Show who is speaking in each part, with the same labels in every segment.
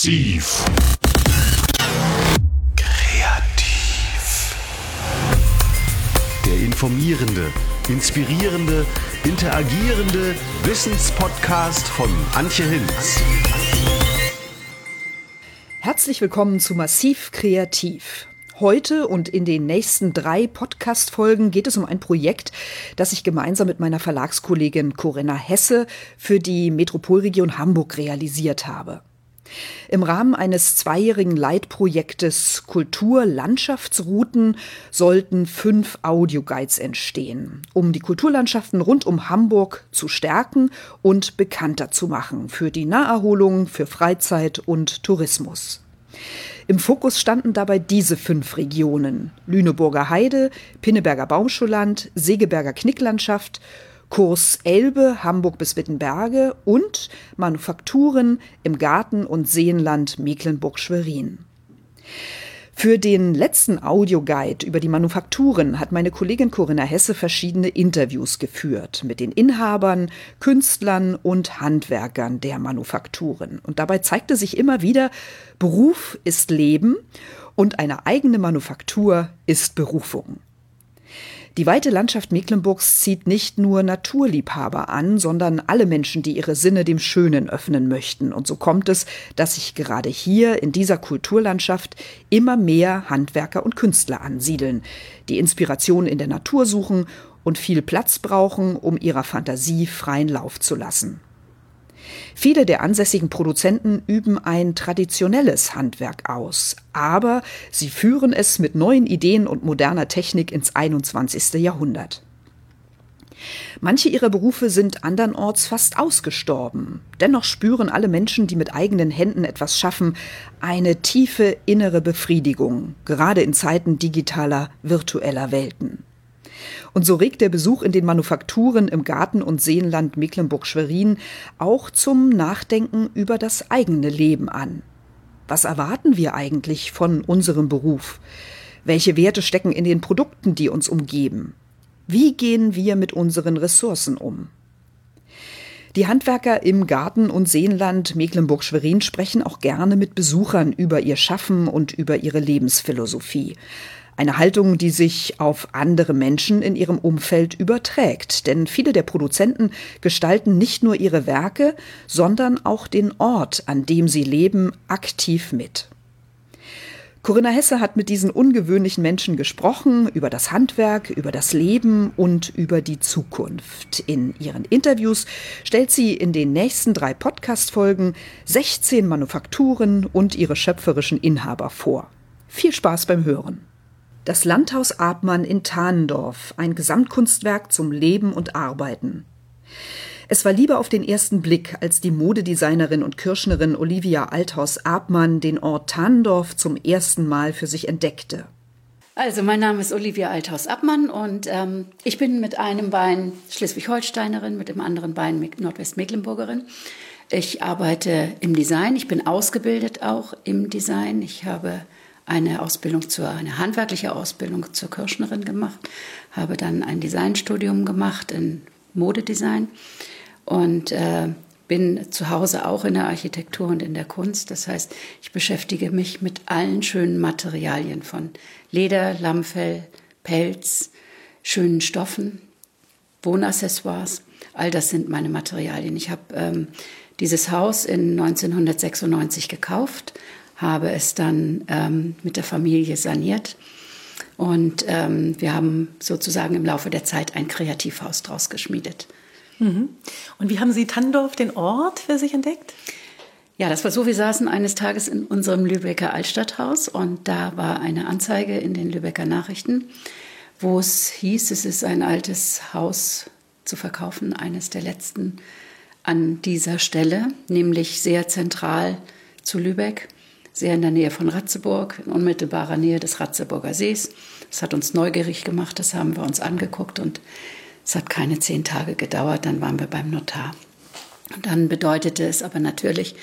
Speaker 1: Massiv. Kreativ. Der informierende, inspirierende, interagierende Wissenspodcast von Antje Hinz.
Speaker 2: Herzlich willkommen zu Massiv Kreativ. Heute und in den nächsten drei Podcast-Folgen geht es um ein Projekt, das ich gemeinsam mit meiner Verlagskollegin Corinna Hesse für die Metropolregion Hamburg realisiert habe. Im Rahmen eines zweijährigen Leitprojektes Kulturlandschaftsrouten sollten fünf Audioguides entstehen, um die Kulturlandschaften rund um Hamburg zu stärken und bekannter zu machen für die Naherholung, für Freizeit und Tourismus. Im Fokus standen dabei diese fünf Regionen: Lüneburger Heide, Pinneberger Baumschulland, Segeberger Knicklandschaft, Kurs Elbe, Hamburg bis Wittenberge und Manufakturen im Garten- und Seenland Mecklenburg-Schwerin. Für den letzten Audioguide über die Manufakturen hat meine Kollegin Corinna Hesse verschiedene Interviews geführt mit den Inhabern, Künstlern und Handwerkern der Manufakturen. Und dabei zeigte sich immer wieder, Beruf ist Leben und eine eigene Manufaktur ist Berufung. Die weite Landschaft Mecklenburgs zieht nicht nur Naturliebhaber an, sondern alle Menschen, die ihre Sinne dem Schönen öffnen möchten. Und so kommt es, dass sich gerade hier in dieser Kulturlandschaft immer mehr Handwerker und Künstler ansiedeln, die Inspiration in der Natur suchen und viel Platz brauchen, um ihrer Fantasie freien Lauf zu lassen. Viele der ansässigen Produzenten üben ein traditionelles Handwerk aus, aber sie führen es mit neuen Ideen und moderner Technik ins 21. Jahrhundert. Manche ihrer Berufe sind andernorts fast ausgestorben. Dennoch spüren alle Menschen, die mit eigenen Händen etwas schaffen, eine tiefe innere Befriedigung, gerade in Zeiten digitaler, virtueller Welten. Und so regt der Besuch in den Manufakturen im Garten- und Seenland Mecklenburg-Schwerin auch zum Nachdenken über das eigene Leben an. Was erwarten wir eigentlich von unserem Beruf? Welche Werte stecken in den Produkten, die uns umgeben? Wie gehen wir mit unseren Ressourcen um? Die Handwerker im Garten- und Seenland Mecklenburg-Schwerin sprechen auch gerne mit Besuchern über ihr Schaffen und über ihre Lebensphilosophie. Eine Haltung, die sich auf andere Menschen in ihrem Umfeld überträgt. Denn viele der Produzenten gestalten nicht nur ihre Werke, sondern auch den Ort, an dem sie leben, aktiv mit. Corinna Hesse hat mit diesen ungewöhnlichen Menschen gesprochen über das Handwerk, über das Leben und über die Zukunft. In ihren Interviews stellt sie in den nächsten drei Podcast-Folgen 16 Manufakturen und ihre schöpferischen Inhaber vor. Viel Spaß beim Hören. Das Landhaus Abmann in Thanendorf, ein Gesamtkunstwerk zum Leben und Arbeiten. Es war lieber auf den ersten Blick, als die Modedesignerin und Kirschnerin Olivia Althaus Abmann den Ort Thanendorf zum ersten Mal für sich entdeckte.
Speaker 3: Also, mein Name ist Olivia Althaus Abmann und ähm, ich bin mit einem Bein Schleswig-Holsteinerin, mit dem anderen Bein Nordwestmecklenburgerin. Ich arbeite im Design, ich bin ausgebildet auch im Design. Ich habe eine Ausbildung zur, eine handwerkliche Ausbildung zur Kirschnerin gemacht, habe dann ein Designstudium gemacht in Modedesign und äh, bin zu Hause auch in der Architektur und in der Kunst. Das heißt, ich beschäftige mich mit allen schönen Materialien von Leder, Lammfell, Pelz, schönen Stoffen, Wohnaccessoires. All das sind meine Materialien. Ich habe ähm, dieses Haus in 1996 gekauft, habe es dann ähm, mit der Familie saniert. Und ähm, wir haben sozusagen im Laufe der Zeit ein Kreativhaus draus geschmiedet.
Speaker 4: Mhm. Und wie haben Sie Tandorf, den Ort, für sich entdeckt?
Speaker 3: Ja, das war so, wir saßen eines Tages in unserem Lübecker Altstadthaus und da war eine Anzeige in den Lübecker Nachrichten, wo es hieß, es ist ein altes Haus zu verkaufen, eines der letzten an dieser Stelle, nämlich sehr zentral zu Lübeck sehr in der Nähe von Ratzeburg, in unmittelbarer Nähe des Ratzeburger Sees. Das hat uns neugierig gemacht, das haben wir uns angeguckt und es hat keine zehn Tage gedauert, dann waren wir beim Notar. Und dann bedeutete es aber natürlich,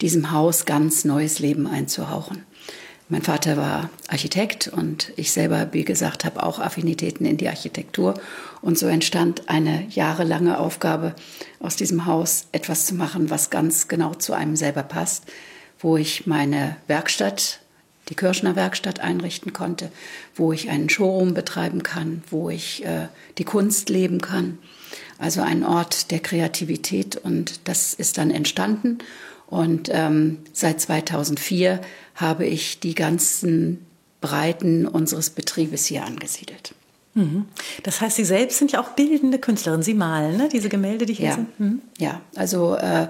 Speaker 3: diesem Haus ganz neues Leben einzuhauchen. Mein Vater war Architekt und ich selber, wie gesagt, habe auch Affinitäten in die Architektur. Und so entstand eine jahrelange Aufgabe, aus diesem Haus etwas zu machen, was ganz genau zu einem selber passt wo ich meine Werkstatt, die Kirschner Werkstatt einrichten konnte, wo ich einen Showroom betreiben kann, wo ich äh, die Kunst leben kann. Also ein Ort der Kreativität und das ist dann entstanden. Und ähm, seit 2004 habe ich die ganzen Breiten unseres Betriebes hier angesiedelt.
Speaker 4: Mhm. Das heißt, Sie selbst sind ja auch bildende Künstlerin. Sie malen, ne? diese Gemälde, die hier
Speaker 3: ja.
Speaker 4: sind.
Speaker 3: Mhm. Ja, also äh,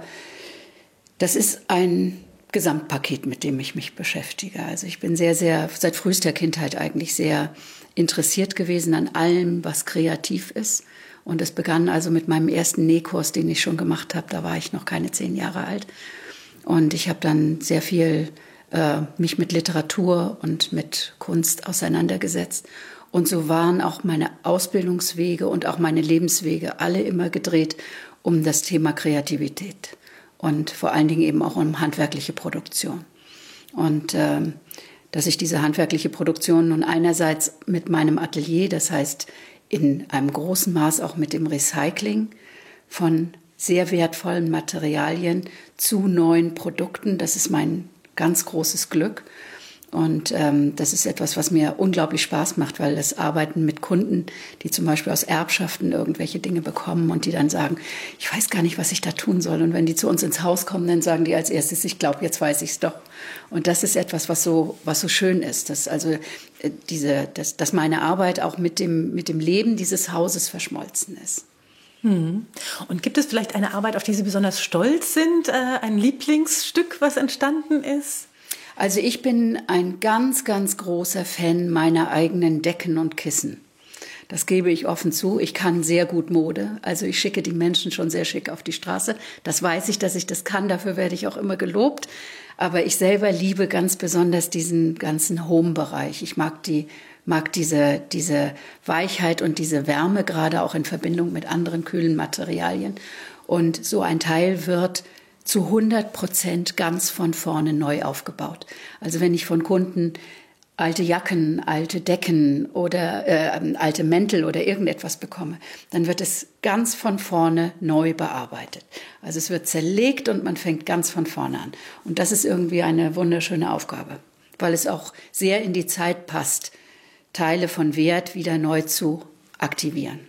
Speaker 3: das ist ein Gesamtpaket, mit dem ich mich beschäftige. Also ich bin sehr, sehr, seit frühester Kindheit eigentlich sehr interessiert gewesen an allem, was kreativ ist. Und es begann also mit meinem ersten Nähkurs, den ich schon gemacht habe. Da war ich noch keine zehn Jahre alt. Und ich habe dann sehr viel äh, mich mit Literatur und mit Kunst auseinandergesetzt. Und so waren auch meine Ausbildungswege und auch meine Lebenswege alle immer gedreht um das Thema Kreativität und vor allen Dingen eben auch um handwerkliche Produktion. Und äh, dass ich diese handwerkliche Produktion nun einerseits mit meinem Atelier, das heißt in einem großen Maß auch mit dem Recycling von sehr wertvollen Materialien zu neuen Produkten, das ist mein ganz großes Glück. Und ähm, das ist etwas, was mir unglaublich Spaß macht, weil das Arbeiten mit Kunden, die zum Beispiel aus Erbschaften irgendwelche Dinge bekommen und die dann sagen, ich weiß gar nicht, was ich da tun soll. Und wenn die zu uns ins Haus kommen, dann sagen die als erstes, ich glaube, jetzt weiß ich es doch. Und das ist etwas, was so, was so schön ist, dass also äh, diese, dass, dass meine Arbeit auch mit dem, mit dem Leben dieses Hauses verschmolzen ist.
Speaker 4: Hm. Und gibt es vielleicht eine Arbeit, auf die Sie besonders stolz sind, äh, ein Lieblingsstück, was entstanden ist?
Speaker 3: Also ich bin ein ganz, ganz großer Fan meiner eigenen Decken und Kissen. Das gebe ich offen zu. Ich kann sehr gut Mode. Also ich schicke die Menschen schon sehr schick auf die Straße. Das weiß ich, dass ich das kann. Dafür werde ich auch immer gelobt. Aber ich selber liebe ganz besonders diesen ganzen Home-Bereich. Ich mag die, mag diese, diese Weichheit und diese Wärme, gerade auch in Verbindung mit anderen kühlen Materialien. Und so ein Teil wird zu 100 Prozent ganz von vorne neu aufgebaut. Also wenn ich von Kunden alte Jacken, alte Decken oder äh, alte Mäntel oder irgendetwas bekomme, dann wird es ganz von vorne neu bearbeitet. Also es wird zerlegt und man fängt ganz von vorne an. Und das ist irgendwie eine wunderschöne Aufgabe, weil es auch sehr in die Zeit passt, Teile von Wert wieder neu zu aktivieren.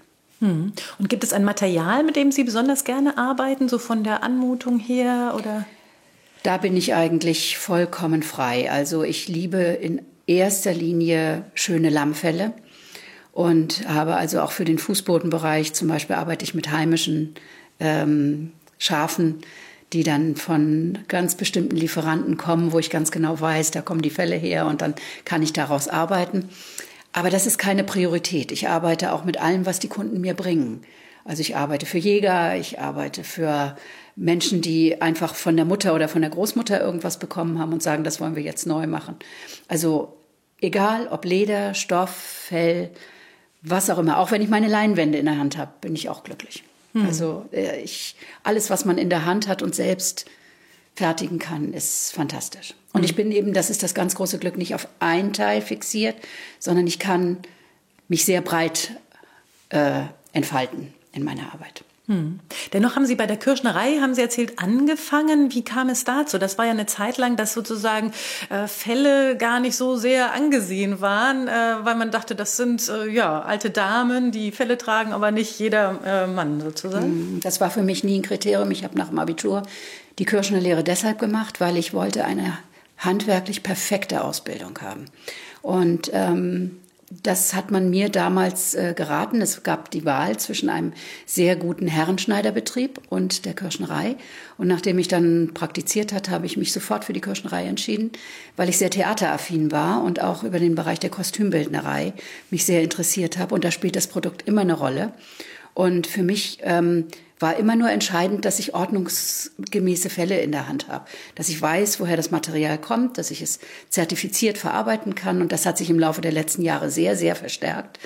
Speaker 4: Hm. Und gibt es ein Material, mit dem Sie besonders gerne arbeiten, so von der Anmutung her oder?
Speaker 3: Da bin ich eigentlich vollkommen frei. Also ich liebe in erster Linie schöne Lammfelle und habe also auch für den Fußbodenbereich zum Beispiel arbeite ich mit heimischen ähm, Schafen, die dann von ganz bestimmten Lieferanten kommen, wo ich ganz genau weiß, da kommen die Fälle her und dann kann ich daraus arbeiten. Aber das ist keine Priorität. Ich arbeite auch mit allem, was die Kunden mir bringen. Also ich arbeite für Jäger, ich arbeite für Menschen, die einfach von der Mutter oder von der Großmutter irgendwas bekommen haben und sagen, das wollen wir jetzt neu machen. Also egal ob Leder, Stoff, Fell, was auch immer. Auch wenn ich meine Leinwände in der Hand habe, bin ich auch glücklich. Hm. Also äh, ich, alles, was man in der Hand hat und selbst fertigen kann, ist fantastisch. Und ich bin eben, das ist das ganz große Glück, nicht auf ein Teil fixiert, sondern ich kann mich sehr breit äh, entfalten in meiner Arbeit.
Speaker 4: Hm. Dennoch haben Sie bei der Kirschnerei, haben Sie erzählt, angefangen. Wie kam es dazu? Das war ja eine Zeit lang, dass sozusagen äh, Fälle gar nicht so sehr angesehen waren, äh, weil man dachte, das sind äh, ja alte Damen, die Fälle tragen, aber nicht jeder äh, Mann sozusagen.
Speaker 3: Hm, das war für mich nie ein Kriterium. Ich habe nach dem Abitur die Kirschnerlehre deshalb gemacht, weil ich wollte eine handwerklich perfekte Ausbildung haben. Und ähm, das hat man mir damals äh, geraten. Es gab die Wahl zwischen einem sehr guten Herrenschneiderbetrieb und der Kirschnerei. Und nachdem ich dann praktiziert hatte, habe ich mich sofort für die Kirschnerei entschieden, weil ich sehr theateraffin war und auch über den Bereich der Kostümbildnerei mich sehr interessiert habe. Und da spielt das Produkt immer eine Rolle. Und für mich ähm, war immer nur entscheidend, dass ich ordnungsgemäße Fälle in der Hand habe, dass ich weiß, woher das Material kommt, dass ich es zertifiziert verarbeiten kann und das hat sich im Laufe der letzten Jahre sehr, sehr verstärkt.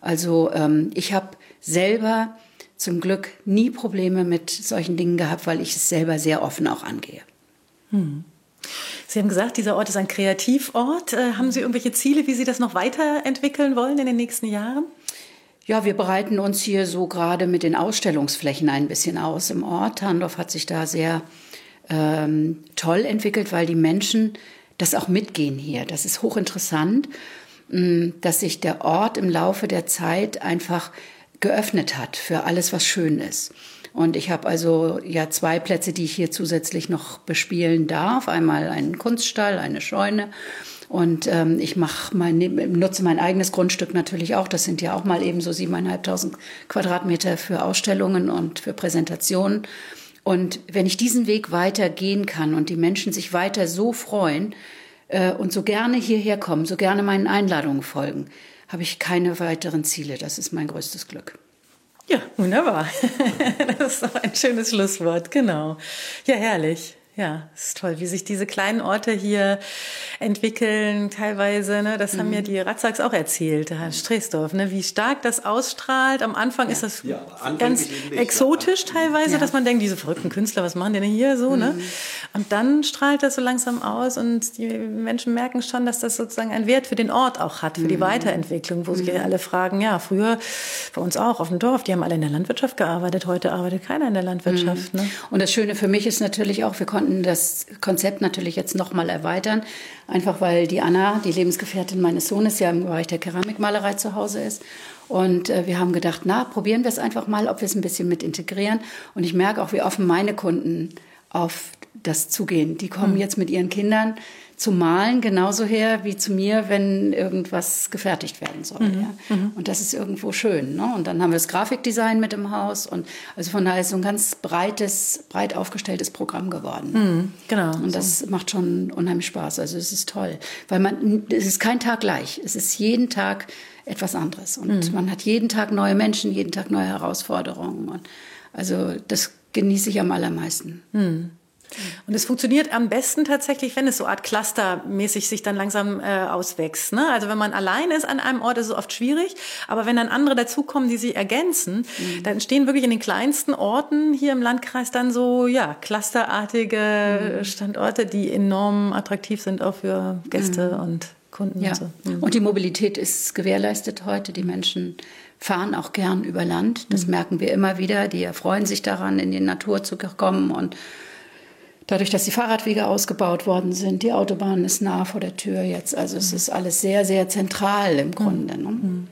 Speaker 3: Also ähm, ich habe selber zum Glück nie Probleme mit solchen Dingen gehabt, weil ich es selber sehr offen auch angehe.
Speaker 4: Hm. Sie haben gesagt, dieser Ort ist ein Kreativort. Äh, haben Sie irgendwelche Ziele, wie Sie das noch weiterentwickeln wollen in den nächsten Jahren?
Speaker 3: Ja, wir bereiten uns hier so gerade mit den Ausstellungsflächen ein bisschen aus im Ort. Handorf hat sich da sehr ähm, toll entwickelt, weil die Menschen das auch mitgehen hier. Das ist hochinteressant, mh, dass sich der Ort im Laufe der Zeit einfach geöffnet hat für alles, was schön ist. Und ich habe also ja zwei Plätze, die ich hier zusätzlich noch bespielen darf. Einmal einen Kunststall, eine Scheune. Und ähm, ich mach mein, nutze mein eigenes Grundstück natürlich auch. Das sind ja auch mal eben so siebeneinhalbtausend Quadratmeter für Ausstellungen und für Präsentationen. Und wenn ich diesen Weg weiter gehen kann und die Menschen sich weiter so freuen äh, und so gerne hierher kommen, so gerne meinen Einladungen folgen, habe ich keine weiteren Ziele. Das ist mein größtes Glück.
Speaker 4: Ja, wunderbar. Das ist doch ein schönes Schlusswort, genau. Ja, herrlich. Ja, es ist toll, wie sich diese kleinen Orte hier entwickeln, teilweise. Ne, das mhm. haben mir die Ratzaks auch erzählt, Herr Streesdorf, ne, wie stark das ausstrahlt. Am Anfang ja. ist das ja, ganz exotisch teilweise, ja. dass man denkt, diese verrückten Künstler, was machen die denn hier so? Ne? Mhm. Ne? Und dann strahlt das so langsam aus und die Menschen merken schon, dass das sozusagen einen Wert für den Ort auch hat, für die mhm. Weiterentwicklung, wo sich mhm. alle fragen, ja, früher bei uns auch auf dem Dorf, die haben alle in der Landwirtschaft gearbeitet, heute arbeitet keiner in der Landwirtschaft.
Speaker 3: Mhm. Ne? Und das Schöne für mich ist natürlich auch, wir konnten konnten das Konzept natürlich jetzt nochmal erweitern, einfach weil die Anna, die Lebensgefährtin meines Sohnes, ja im Bereich der Keramikmalerei zu Hause ist. Und äh, wir haben gedacht, na, probieren wir es einfach mal, ob wir es ein bisschen mit integrieren. Und ich merke auch, wie offen meine Kunden auf das zugehen. Die kommen mhm. jetzt mit ihren Kindern zu malen genauso her wie zu mir, wenn irgendwas gefertigt werden soll. Mhm. Ja. Mhm. Und das ist irgendwo schön. Ne? Und dann haben wir das Grafikdesign mit im Haus und also von daher ist so ein ganz breites, breit aufgestelltes Programm geworden.
Speaker 4: Mhm. Genau.
Speaker 3: Und das so. macht schon unheimlich Spaß. Also es ist toll, weil man es ist kein Tag gleich. Es ist jeden Tag etwas anderes und mhm. man hat jeden Tag neue Menschen, jeden Tag neue Herausforderungen. Und also das genieße ich am allermeisten.
Speaker 4: Und es funktioniert am besten tatsächlich, wenn es so Art Clustermäßig sich dann langsam äh, auswächst. Ne? Also wenn man allein ist an einem Ort, ist es oft schwierig. Aber wenn dann andere dazukommen, die sich ergänzen, mhm. dann entstehen wirklich in den kleinsten Orten hier im Landkreis dann so ja clusterartige mhm. Standorte, die enorm attraktiv sind auch für Gäste mhm. und Kunden.
Speaker 3: Ja.
Speaker 4: Und, so.
Speaker 3: Mhm. und die Mobilität ist gewährleistet heute. Die Menschen fahren auch gern über Land. Das mhm. merken wir immer wieder. Die erfreuen sich daran, in die Natur zu kommen und Dadurch, dass die Fahrradwege ausgebaut worden sind, die Autobahn ist nah vor der Tür jetzt. Also es ist alles sehr, sehr zentral im Grunde. Ne? Mhm.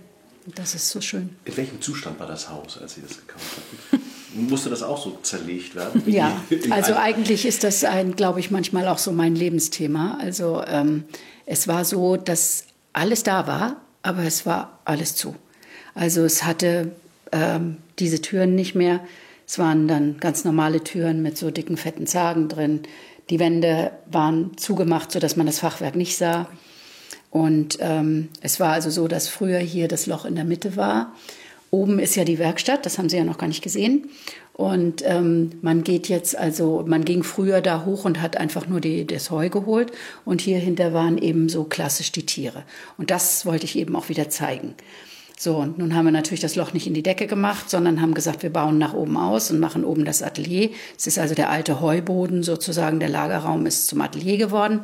Speaker 3: Das ist so schön.
Speaker 1: In welchem Zustand war das Haus, als Sie das gekauft hatten? Musste das auch so zerlegt werden?
Speaker 3: Ja, also eigentlich ist das ein, glaube ich, manchmal auch so mein Lebensthema. Also ähm, es war so, dass alles da war, aber es war alles zu. Also es hatte ähm, diese Türen nicht mehr. Es waren dann ganz normale Türen mit so dicken, fetten Zagen drin. Die Wände waren zugemacht, sodass man das Fachwerk nicht sah. Und ähm, es war also so, dass früher hier das Loch in der Mitte war. Oben ist ja die Werkstatt, das haben Sie ja noch gar nicht gesehen. Und ähm, man geht jetzt also, man ging früher da hoch und hat einfach nur die, das Heu geholt. Und hier hinter waren eben so klassisch die Tiere. Und das wollte ich eben auch wieder zeigen. So, und nun haben wir natürlich das Loch nicht in die Decke gemacht, sondern haben gesagt, wir bauen nach oben aus und machen oben das Atelier. Es ist also der alte Heuboden sozusagen, der Lagerraum ist zum Atelier geworden.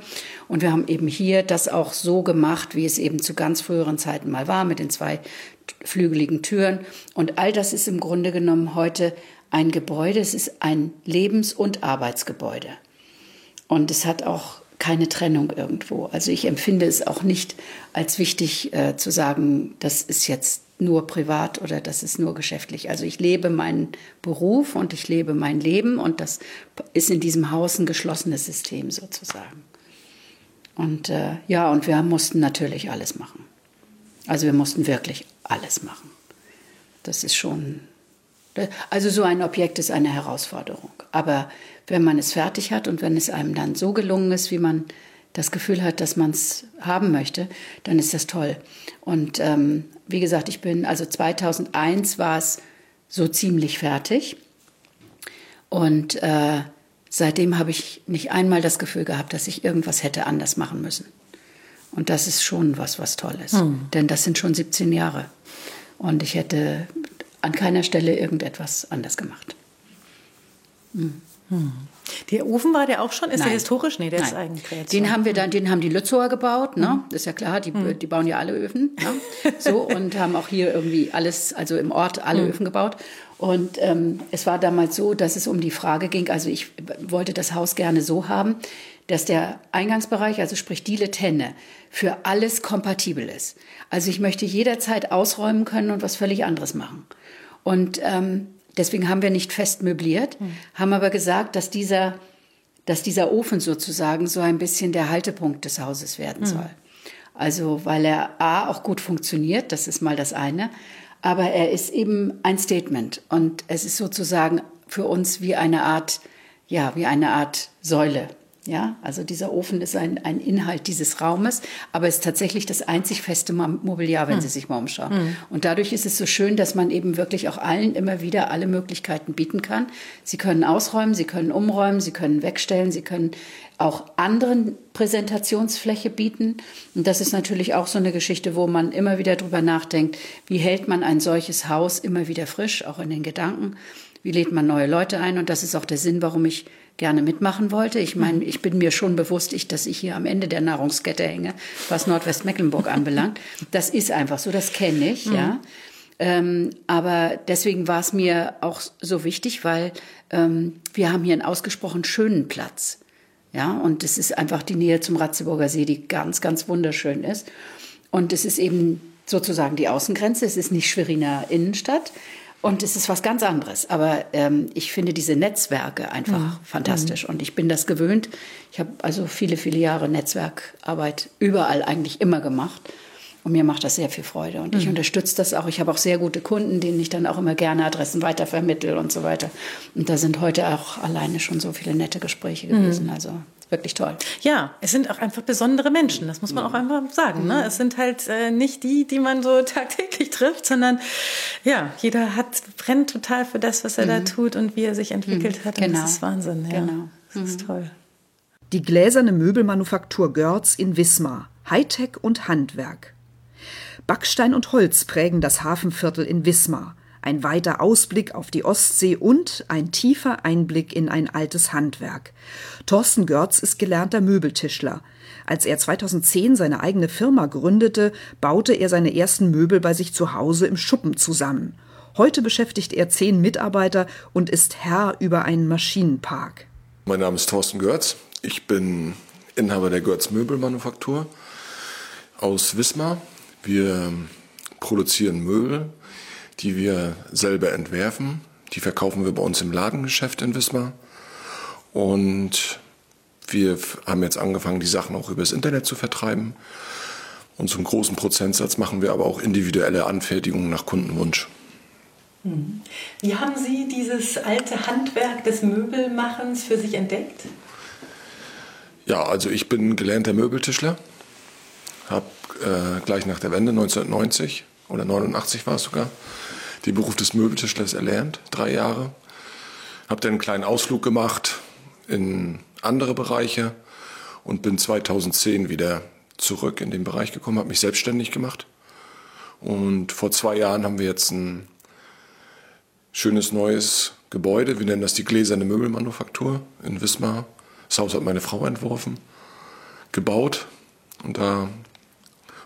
Speaker 3: Und wir haben eben hier das auch so gemacht, wie es eben zu ganz früheren Zeiten mal war, mit den zwei flügeligen Türen. Und all das ist im Grunde genommen heute ein Gebäude. Es ist ein Lebens- und Arbeitsgebäude. Und es hat auch keine Trennung irgendwo. Also ich empfinde es auch nicht als wichtig äh, zu sagen, das ist jetzt nur privat oder das ist nur geschäftlich. Also ich lebe meinen Beruf und ich lebe mein Leben und das ist in diesem Haus ein geschlossenes System sozusagen. Und äh, ja, und wir mussten natürlich alles machen. Also wir mussten wirklich alles machen. Das ist schon, also so ein Objekt ist eine Herausforderung. Aber wenn man es fertig hat und wenn es einem dann so gelungen ist, wie man das Gefühl hat, dass man es haben möchte, dann ist das toll. Und ähm, wie gesagt, ich bin, also 2001 war es so ziemlich fertig. Und äh, seitdem habe ich nicht einmal das Gefühl gehabt, dass ich irgendwas hätte anders machen müssen. Und das ist schon was, was toll ist. Hm. Denn das sind schon 17 Jahre. Und ich hätte an keiner Stelle irgendetwas anders gemacht.
Speaker 4: Hm. Hm. Der Ofen war der auch schon? Ist
Speaker 3: Nein.
Speaker 4: der historisch? Nee, der
Speaker 3: Nein.
Speaker 4: ist Eigenkreation.
Speaker 3: Den haben wir dann, den haben die Lützower gebaut, ne? Ist ja klar, die, die bauen ja alle Öfen, ne? So und haben auch hier irgendwie alles, also im Ort alle Öfen gebaut. Und ähm, es war damals so, dass es um die Frage ging, also ich wollte das Haus gerne so haben, dass der Eingangsbereich, also sprich die Tenne, für alles kompatibel ist. Also ich möchte jederzeit ausräumen können und was völlig anderes machen. Und ähm, deswegen haben wir nicht fest möbliert, haben aber gesagt, dass dieser, dass dieser Ofen sozusagen so ein bisschen der Haltepunkt des Hauses werden soll. Also weil er A auch gut funktioniert, das ist mal das eine, aber er ist eben ein Statement und es ist sozusagen für uns wie eine Art, ja, wie eine Art Säule. Ja, also dieser Ofen ist ein, ein Inhalt dieses Raumes, aber ist tatsächlich das einzig feste Mo- Mobiliar, wenn Sie sich mal umschauen. Und dadurch ist es so schön, dass man eben wirklich auch allen immer wieder alle Möglichkeiten bieten kann. Sie können ausräumen, Sie können umräumen, Sie können wegstellen, Sie können auch anderen Präsentationsfläche bieten. Und das ist natürlich auch so eine Geschichte, wo man immer wieder drüber nachdenkt, wie hält man ein solches Haus immer wieder frisch, auch in den Gedanken. Wie lädt man neue Leute ein? Und das ist auch der Sinn, warum ich gerne mitmachen wollte. Ich meine, ich bin mir schon bewusst, ich, dass ich hier am Ende der Nahrungskette hänge, was Nordwestmecklenburg anbelangt. Das ist einfach so, das kenne ich, ja. Ähm, aber deswegen war es mir auch so wichtig, weil ähm, wir haben hier einen ausgesprochen schönen Platz. Ja, und es ist einfach die Nähe zum Ratzeburger See, die ganz, ganz wunderschön ist. Und es ist eben sozusagen die Außengrenze. Es ist nicht Schweriner Innenstadt. Und es ist was ganz anderes. Aber ähm, ich finde diese Netzwerke einfach fantastisch. Und ich bin das gewöhnt. Ich habe also viele, viele Jahre Netzwerkarbeit überall eigentlich immer gemacht. Und mir macht das sehr viel Freude. Und ich unterstütze das auch. Ich habe auch sehr gute Kunden, denen ich dann auch immer gerne Adressen weitervermittle und so weiter. Und da sind heute auch alleine schon so viele nette Gespräche gewesen. Also wirklich toll.
Speaker 4: Ja, es sind auch einfach besondere Menschen, das muss man auch einfach sagen. Ne? Es sind halt äh, nicht die, die man so tagtäglich trifft, sondern ja, jeder hat, brennt total für das, was er da tut und wie er sich entwickelt hat. Und
Speaker 3: Genau.
Speaker 4: das ist Wahnsinn. Ja.
Speaker 3: Genau.
Speaker 4: Das ist toll.
Speaker 2: Die gläserne Möbelmanufaktur Görz in Wismar. Hightech und Handwerk. Backstein und Holz prägen das Hafenviertel in Wismar. Ein weiter Ausblick auf die Ostsee und ein tiefer Einblick in ein altes Handwerk. Thorsten Görz ist gelernter Möbeltischler. Als er 2010 seine eigene Firma gründete, baute er seine ersten Möbel bei sich zu Hause im Schuppen zusammen. Heute beschäftigt er zehn Mitarbeiter und ist Herr über einen Maschinenpark.
Speaker 5: Mein Name ist Thorsten Görz. Ich bin Inhaber der Görz Möbelmanufaktur aus Wismar. Wir produzieren Möbel, die wir selber entwerfen. Die verkaufen wir bei uns im Ladengeschäft in Wismar. Und wir haben jetzt angefangen, die Sachen auch übers Internet zu vertreiben. Und zum großen Prozentsatz machen wir aber auch individuelle Anfertigungen nach Kundenwunsch.
Speaker 4: Wie haben Sie dieses alte Handwerk des Möbelmachens für sich entdeckt?
Speaker 5: Ja, also ich bin gelernter Möbeltischler. Habe äh, gleich nach der Wende 1990 oder 89 war es sogar den Beruf des Möbeltischlers erlernt, drei Jahre. Habe dann einen kleinen Ausflug gemacht in andere Bereiche und bin 2010 wieder zurück in den Bereich gekommen, habe mich selbstständig gemacht. Und vor zwei Jahren haben wir jetzt ein schönes neues Gebäude. Wir nennen das die Gläserne Möbelmanufaktur in Wismar. Das Haus hat meine Frau entworfen, gebaut und da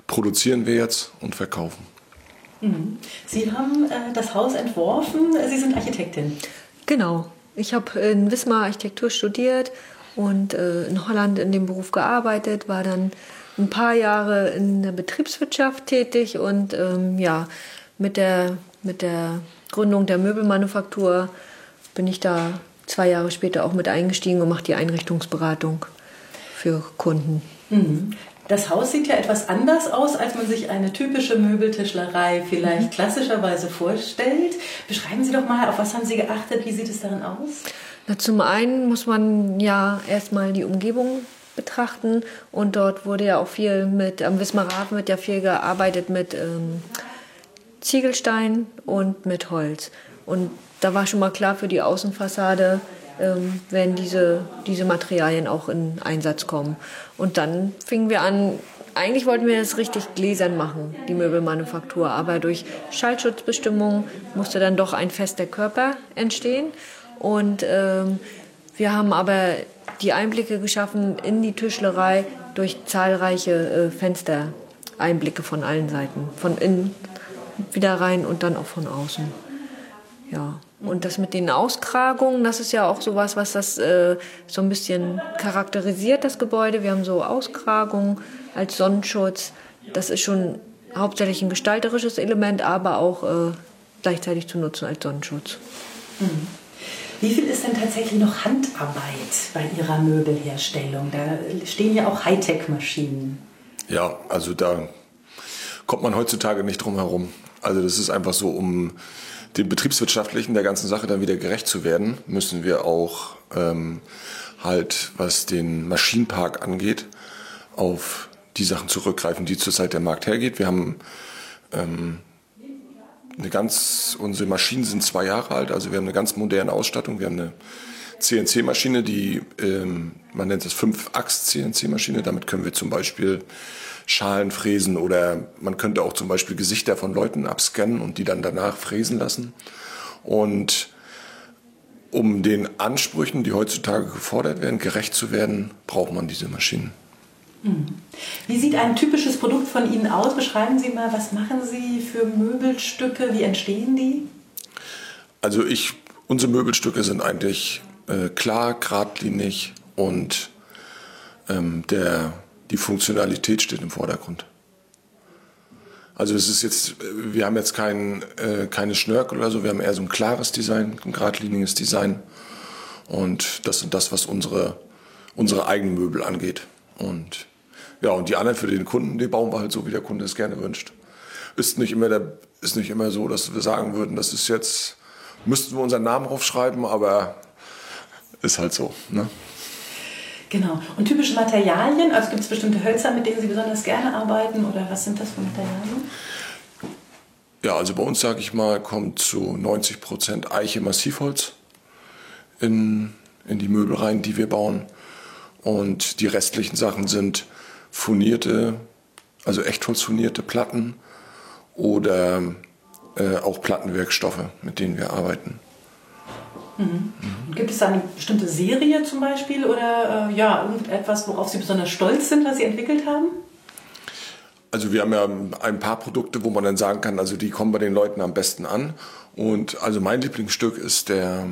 Speaker 5: produzieren wir jetzt und verkaufen.
Speaker 4: Sie haben äh, das Haus entworfen. Sie sind Architektin.
Speaker 6: Genau. Ich habe in Wismar Architektur studiert und äh, in Holland in dem Beruf gearbeitet, war dann ein paar Jahre in der Betriebswirtschaft tätig und ähm, ja, mit der, mit der Gründung der Möbelmanufaktur bin ich da zwei Jahre später auch mit eingestiegen und mache die Einrichtungsberatung für Kunden.
Speaker 4: Das Haus sieht ja etwas anders aus, als man sich eine typische Möbeltischlerei vielleicht klassischerweise vorstellt. Beschreiben Sie doch mal, auf was haben Sie geachtet? Wie sieht es darin aus?
Speaker 6: Na, zum einen muss man ja erstmal die Umgebung betrachten und dort wurde ja auch viel mit, am Wismarer Hafen wird ja viel gearbeitet mit ähm, Ziegelstein und mit Holz. Und da war schon mal klar für die Außenfassade, ähm, werden diese, diese Materialien auch in Einsatz kommen. Und dann fingen wir an, eigentlich wollten wir das richtig gläsern machen, die Möbelmanufaktur, aber durch Schallschutzbestimmungen musste dann doch ein fester Körper entstehen. Und ähm, wir haben aber die Einblicke geschaffen in die Tischlerei durch zahlreiche äh, Fenstereinblicke von allen Seiten. Von innen wieder rein und dann auch von außen. Ja. Und das mit den Auskragungen, das ist ja auch sowas, was das äh, so ein bisschen charakterisiert, das Gebäude. Wir haben so Auskragungen als Sonnenschutz. Das ist schon hauptsächlich ein gestalterisches Element, aber auch äh, gleichzeitig zu nutzen als Sonnenschutz.
Speaker 4: Mhm. Wie viel ist denn tatsächlich noch Handarbeit bei Ihrer Möbelherstellung? Da stehen ja auch Hightech-Maschinen.
Speaker 5: Ja, also da kommt man heutzutage nicht drum herum. Also das ist einfach so, um dem Betriebswirtschaftlichen der ganzen Sache dann wieder gerecht zu werden, müssen wir auch ähm, halt, was den Maschinenpark angeht, auf die Sachen zurückgreifen, die zurzeit der Markt hergeht. Wir haben ähm, eine ganz, unsere Maschinen sind zwei Jahre alt, also wir haben eine ganz moderne Ausstattung. Wir haben eine CNC-Maschine, die, ähm, man nennt es Fünf-Achs-CNC-Maschine. Damit können wir zum Beispiel Schalen fräsen oder man könnte auch zum Beispiel Gesichter von Leuten abscannen und die dann danach fräsen lassen. Und um den Ansprüchen, die heutzutage gefordert werden, gerecht zu werden, braucht man diese Maschinen.
Speaker 4: Mhm. Wie sieht ein typisches Produkt von Ihnen aus? Beschreiben Sie mal, was machen Sie für Möbelstücke? Wie entstehen die?
Speaker 5: Also ich, unsere Möbelstücke sind eigentlich äh, klar, geradlinig und ähm, der, die Funktionalität steht im Vordergrund. Also es ist jetzt, wir haben jetzt kein, äh, keine Schnörkel oder so, wir haben eher so ein klares Design, ein geradliniges Design. Und das ist das, was unsere, unsere eigenen Möbel angeht. Und ja, und die anderen für den Kunden, die bauen wir halt so, wie der Kunde es gerne wünscht. Ist nicht immer, der, ist nicht immer so, dass wir sagen würden, das ist jetzt, müssten wir unseren Namen draufschreiben, aber ist halt so. Ne?
Speaker 4: Genau. Und typische Materialien, also gibt es bestimmte Hölzer, mit denen Sie besonders gerne arbeiten oder was sind das für Materialien?
Speaker 5: Ja, also bei uns, sage ich mal, kommt zu 90 Prozent Eiche Massivholz in, in die Möbel rein, die wir bauen. Und die restlichen Sachen sind furnierte, also echtholzfurnierte Platten oder äh, auch Plattenwerkstoffe, mit denen wir arbeiten.
Speaker 4: Mhm. Mhm. Gibt es da eine bestimmte Serie zum Beispiel oder äh, ja, irgendetwas, worauf Sie besonders stolz sind, was Sie entwickelt haben?
Speaker 5: Also wir haben ja ein paar Produkte, wo man dann sagen kann, also die kommen bei den Leuten am besten an. Und also mein Lieblingsstück ist der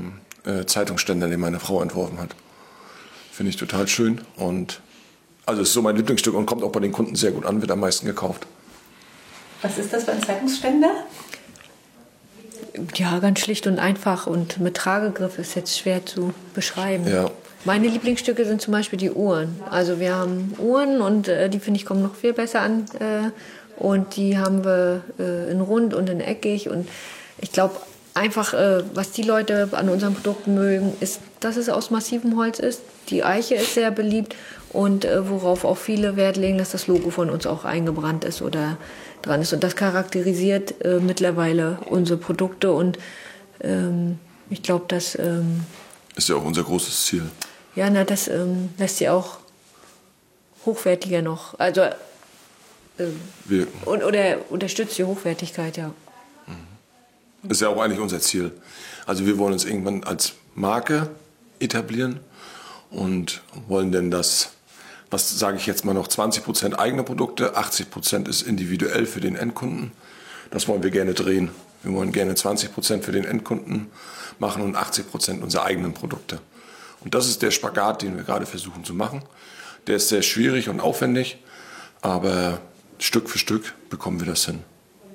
Speaker 5: äh, Zeitungsständer, den meine Frau entworfen hat. Finde ich total schön und also ist so mein Lieblingsstück und kommt auch bei den Kunden sehr gut an, wird am meisten gekauft.
Speaker 4: Was ist das für ein Zeitungsständer?
Speaker 6: Ja, ganz schlicht und einfach und mit Tragegriff ist jetzt schwer zu beschreiben.
Speaker 5: Ja.
Speaker 6: Meine Lieblingsstücke sind zum Beispiel die Uhren. Also wir haben Uhren und äh, die finde ich kommen noch viel besser an. Äh, und die haben wir äh, in rund und in eckig. Und ich glaube einfach, äh, was die Leute an unseren Produkten mögen, ist, dass es aus massivem Holz ist. Die Eiche ist sehr beliebt und äh, worauf auch viele Wert legen, dass das Logo von uns auch eingebrannt ist oder dran ist. Und das charakterisiert äh, mittlerweile unsere Produkte und ähm, ich glaube, das ähm,
Speaker 5: ist ja auch unser großes Ziel.
Speaker 6: Ja, na, das ähm, lässt sie auch hochwertiger noch, also äh, und, oder unterstützt die Hochwertigkeit, ja.
Speaker 5: Das ist ja auch eigentlich unser Ziel. Also wir wollen uns irgendwann als Marke etablieren und wollen denn das was sage ich jetzt mal noch, 20 Prozent eigene Produkte, 80 Prozent ist individuell für den Endkunden. Das wollen wir gerne drehen. Wir wollen gerne 20 Prozent für den Endkunden machen und 80 Prozent unsere eigenen Produkte. Und das ist der Spagat, den wir gerade versuchen zu machen. Der ist sehr schwierig und aufwendig, aber Stück für Stück bekommen wir das hin.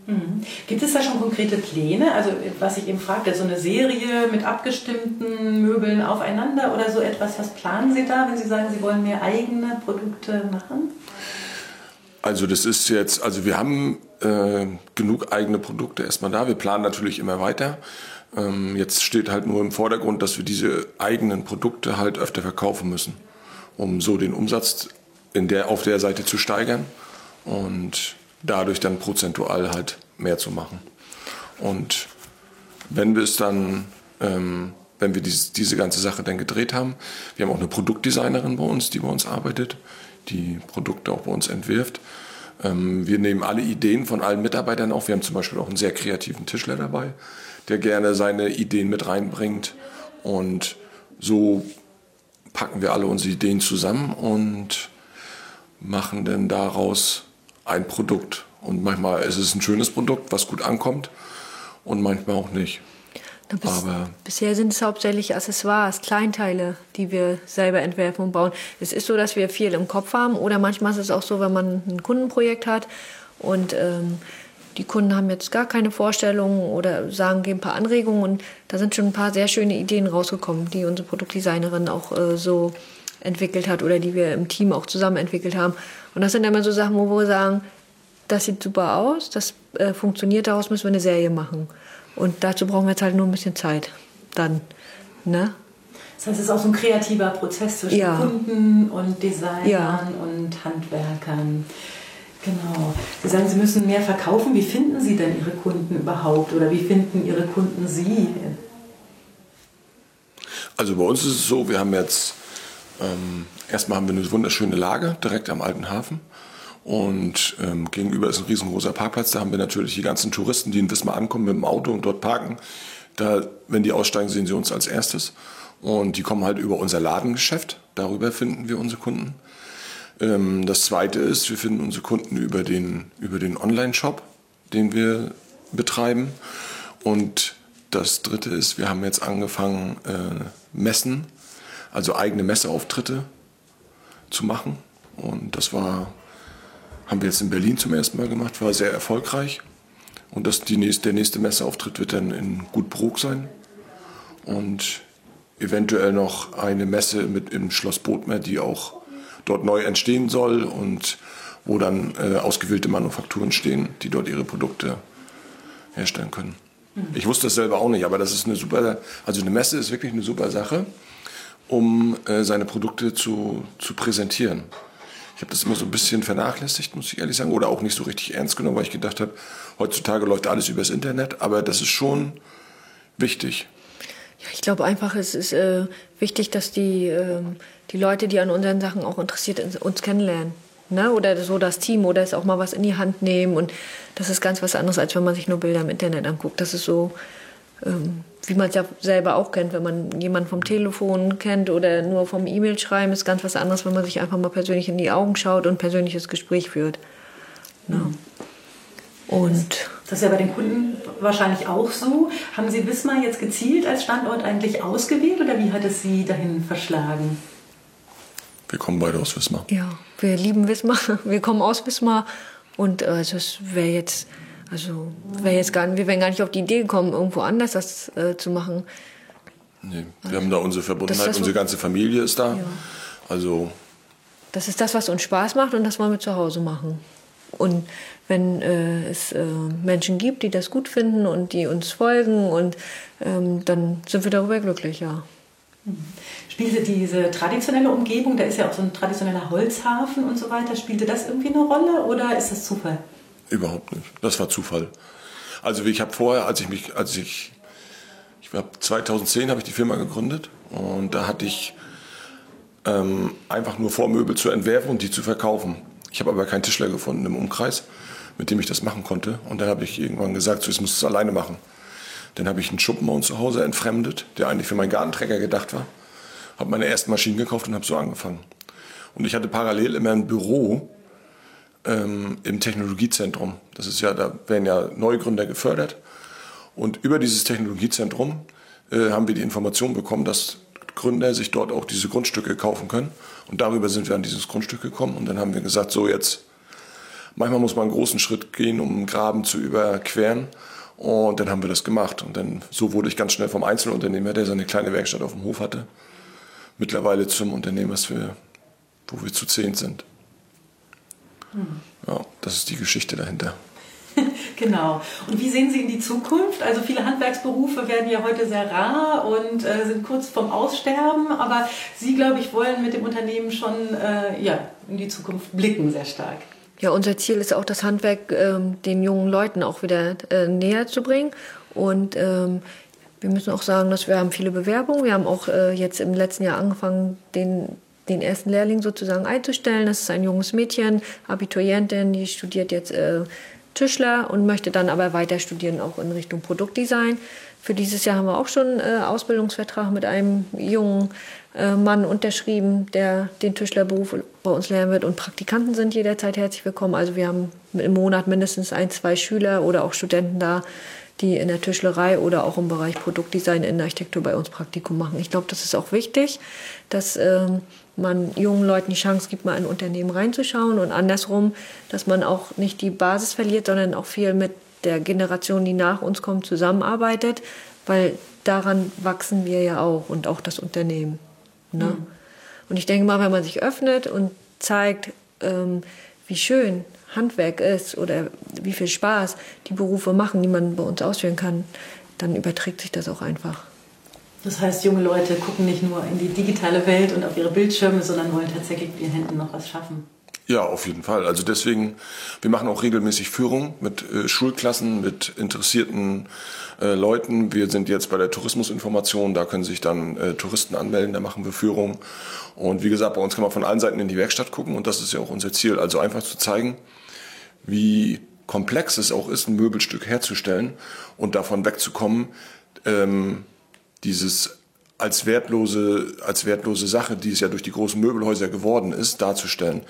Speaker 4: Mhm. Gibt es da schon konkrete Pläne? Also was ich eben fragte, so eine Serie mit abgestimmten Möbeln aufeinander oder so etwas, was planen Sie da, wenn Sie sagen, Sie wollen mehr eigene Produkte machen?
Speaker 5: Also das ist jetzt, also wir haben äh, genug eigene Produkte erstmal da. Wir planen natürlich immer weiter. Ähm, jetzt steht halt nur im Vordergrund, dass wir diese eigenen Produkte halt öfter verkaufen müssen, um so den Umsatz in der, auf der Seite zu steigern. Und dadurch dann prozentual halt mehr zu machen. Und wenn wir es dann, ähm, wenn wir dies, diese ganze Sache dann gedreht haben, wir haben auch eine Produktdesignerin bei uns, die bei uns arbeitet, die Produkte auch bei uns entwirft. Ähm, wir nehmen alle Ideen von allen Mitarbeitern auf. Wir haben zum Beispiel auch einen sehr kreativen Tischler dabei, der gerne seine Ideen mit reinbringt. Und so packen wir alle unsere Ideen zusammen und machen dann daraus ein Produkt. Und manchmal ist es ein schönes Produkt, was gut ankommt und manchmal auch nicht.
Speaker 6: Bis, Aber bisher sind es hauptsächlich Accessoires, Kleinteile, die wir selber entwerfen und bauen. Es ist so, dass wir viel im Kopf haben oder manchmal ist es auch so, wenn man ein Kundenprojekt hat und ähm, die Kunden haben jetzt gar keine Vorstellungen oder sagen, geben ein paar Anregungen und da sind schon ein paar sehr schöne Ideen rausgekommen, die unsere Produktdesignerin auch äh, so entwickelt hat oder die wir im Team auch zusammen entwickelt haben. Und das sind immer so Sachen, wo wir sagen, das sieht super aus, das äh, funktioniert, daraus müssen wir eine Serie machen. Und dazu brauchen wir jetzt halt nur ein bisschen Zeit. Dann, ne?
Speaker 4: Das heißt, es ist auch so ein kreativer Prozess zwischen ja. Kunden und Designern ja. und Handwerkern. Genau. Sie sagen, Sie müssen mehr verkaufen. Wie finden Sie denn Ihre Kunden überhaupt oder wie finden Ihre Kunden Sie?
Speaker 5: Also bei uns ist es so, wir haben jetzt ähm, erstmal haben wir eine wunderschöne Lage direkt am alten Hafen. Und ähm, gegenüber ist ein riesengroßer Parkplatz. Da haben wir natürlich die ganzen Touristen, die in Wismar ankommen mit dem Auto und dort parken. Da, wenn die aussteigen, sehen sie uns als erstes. Und die kommen halt über unser Ladengeschäft. Darüber finden wir unsere Kunden. Ähm, das zweite ist, wir finden unsere Kunden über den, über den Online-Shop, den wir betreiben. Und das dritte ist, wir haben jetzt angefangen, äh, Messen, also eigene Messeauftritte zu machen. Und das war haben wir jetzt in Berlin zum ersten Mal gemacht, war sehr erfolgreich. Und das, die nächste, der nächste Messeauftritt wird dann in Gutbrook sein. Und eventuell noch eine Messe mit im Schloss Bodmer, die auch dort neu entstehen soll und wo dann äh, ausgewählte Manufakturen stehen, die dort ihre Produkte herstellen können. Mhm. Ich wusste das selber auch nicht, aber das ist eine super, also eine Messe ist wirklich eine super Sache, um äh, seine Produkte zu, zu präsentieren. Ich habe das immer so ein bisschen vernachlässigt, muss ich ehrlich sagen, oder auch nicht so richtig ernst genommen, weil ich gedacht habe, heutzutage läuft alles übers Internet, aber das ist schon wichtig.
Speaker 6: Ja, ich glaube einfach, es ist äh, wichtig, dass die, äh, die Leute, die an unseren Sachen auch interessiert sind, uns kennenlernen. Ne? Oder so das Team oder es auch mal was in die Hand nehmen. Und das ist ganz was anderes, als wenn man sich nur Bilder im Internet anguckt. Das ist so, ähm, wie man es ja selber auch kennt, wenn man jemanden vom Telefon kennt oder nur vom E-Mail schreiben, ist ganz was anderes, wenn man sich einfach mal persönlich in die Augen schaut und ein persönliches Gespräch führt. Ja.
Speaker 4: Mhm. Und das ist ja bei den Kunden wahrscheinlich auch so. Haben Sie Wismar jetzt gezielt als Standort eigentlich ausgewählt oder wie hat es Sie dahin verschlagen?
Speaker 5: Wir kommen beide aus Wismar.
Speaker 6: Ja, wir lieben Wismar. Wir kommen aus Wismar und äh, also es wäre jetzt also wäre jetzt gar, wir wären gar nicht auf die Idee gekommen, irgendwo anders das äh, zu machen.
Speaker 5: Nee, wir haben da unsere Verbundenheit, das, unsere ganze Familie ist da. Ja. Also
Speaker 6: das ist das, was uns Spaß macht und das wollen wir zu Hause machen. Und wenn äh, es äh, Menschen gibt, die das gut finden und die uns folgen, und ähm, dann sind wir darüber glücklich, ja.
Speaker 4: Spielte diese traditionelle Umgebung, da ist ja auch so ein traditioneller Holzhafen und so weiter, spielte das irgendwie eine Rolle oder ist das Zufall?
Speaker 5: Überhaupt nicht. Das war Zufall. Also ich habe vorher, als ich mich, als ich, ich war 2010 habe ich die Firma gegründet und da hatte ich ähm, einfach nur vor, Möbel zu entwerfen und die zu verkaufen. Ich habe aber keinen Tischler gefunden im Umkreis, mit dem ich das machen konnte. Und dann habe ich irgendwann gesagt, so, ich muss es alleine machen. Dann habe ich einen Schuppen bei uns zu Hause entfremdet, der eigentlich für meinen Gartenträger gedacht war. Habe meine ersten Maschinen gekauft und habe so angefangen. Und ich hatte parallel immer ein Büro, ähm, im Technologiezentrum. Das ist ja, da werden ja Neugründer gefördert. Und über dieses Technologiezentrum äh, haben wir die Information bekommen, dass Gründer sich dort auch diese Grundstücke kaufen können. Und darüber sind wir an dieses Grundstück gekommen. Und dann haben wir gesagt, so jetzt, manchmal muss man einen großen Schritt gehen, um einen Graben zu überqueren. Und dann haben wir das gemacht. Und dann, so wurde ich ganz schnell vom Einzelunternehmer, der seine kleine Werkstatt auf dem Hof hatte, mittlerweile zum Unternehmer, wo wir zu zehn sind. Ja, das ist die Geschichte dahinter.
Speaker 4: genau. Und wie sehen Sie in die Zukunft? Also viele Handwerksberufe werden ja heute sehr rar und äh, sind kurz vorm Aussterben, aber Sie, glaube ich, wollen mit dem Unternehmen schon äh, ja, in die Zukunft blicken sehr stark.
Speaker 6: Ja, unser Ziel ist auch, das Handwerk ähm, den jungen Leuten auch wieder äh, näher zu bringen. Und ähm, wir müssen auch sagen, dass wir haben viele Bewerbungen. Wir haben auch äh, jetzt im letzten Jahr angefangen, den den ersten Lehrling sozusagen einzustellen. Das ist ein junges Mädchen, Abiturientin, die studiert jetzt äh, Tischler und möchte dann aber weiter studieren, auch in Richtung Produktdesign. Für dieses Jahr haben wir auch schon einen äh, Ausbildungsvertrag mit einem jungen äh, Mann unterschrieben, der den Tischlerberuf bei uns lernen wird. Und Praktikanten sind jederzeit herzlich willkommen. Also wir haben im Monat mindestens ein, zwei Schüler oder auch Studenten da, die in der Tischlerei oder auch im Bereich Produktdesign in der Architektur bei uns Praktikum machen. Ich glaube, das ist auch wichtig, dass ähm, man jungen Leuten die Chance gibt, mal in Unternehmen reinzuschauen und andersrum, dass man auch nicht die Basis verliert, sondern auch viel mit der Generation, die nach uns kommt, zusammenarbeitet, weil daran wachsen wir ja auch und auch das Unternehmen. Ne? Mhm. Und ich denke mal, wenn man sich öffnet und zeigt, ähm, wie schön Handwerk ist oder wie viel Spaß die Berufe machen, die man bei uns ausführen kann, dann überträgt sich das auch einfach.
Speaker 4: Das heißt, junge Leute gucken nicht nur in die digitale Welt und auf ihre Bildschirme, sondern wollen tatsächlich mit ihren Händen noch was schaffen.
Speaker 5: Ja, auf jeden Fall. Also deswegen, wir machen auch regelmäßig Führung mit äh, Schulklassen, mit interessierten äh, Leuten. Wir sind jetzt bei der Tourismusinformation, da können sich dann äh, Touristen anmelden, da machen wir Führung. Und wie gesagt, bei uns kann man von allen Seiten in die Werkstatt gucken und das ist ja auch unser Ziel. Also einfach zu zeigen, wie komplex es auch ist, ein Möbelstück herzustellen und davon wegzukommen, ähm, dieses als wertlose, als wertlose Sache, die es ja durch die großen Möbelhäuser geworden ist, darzustellen.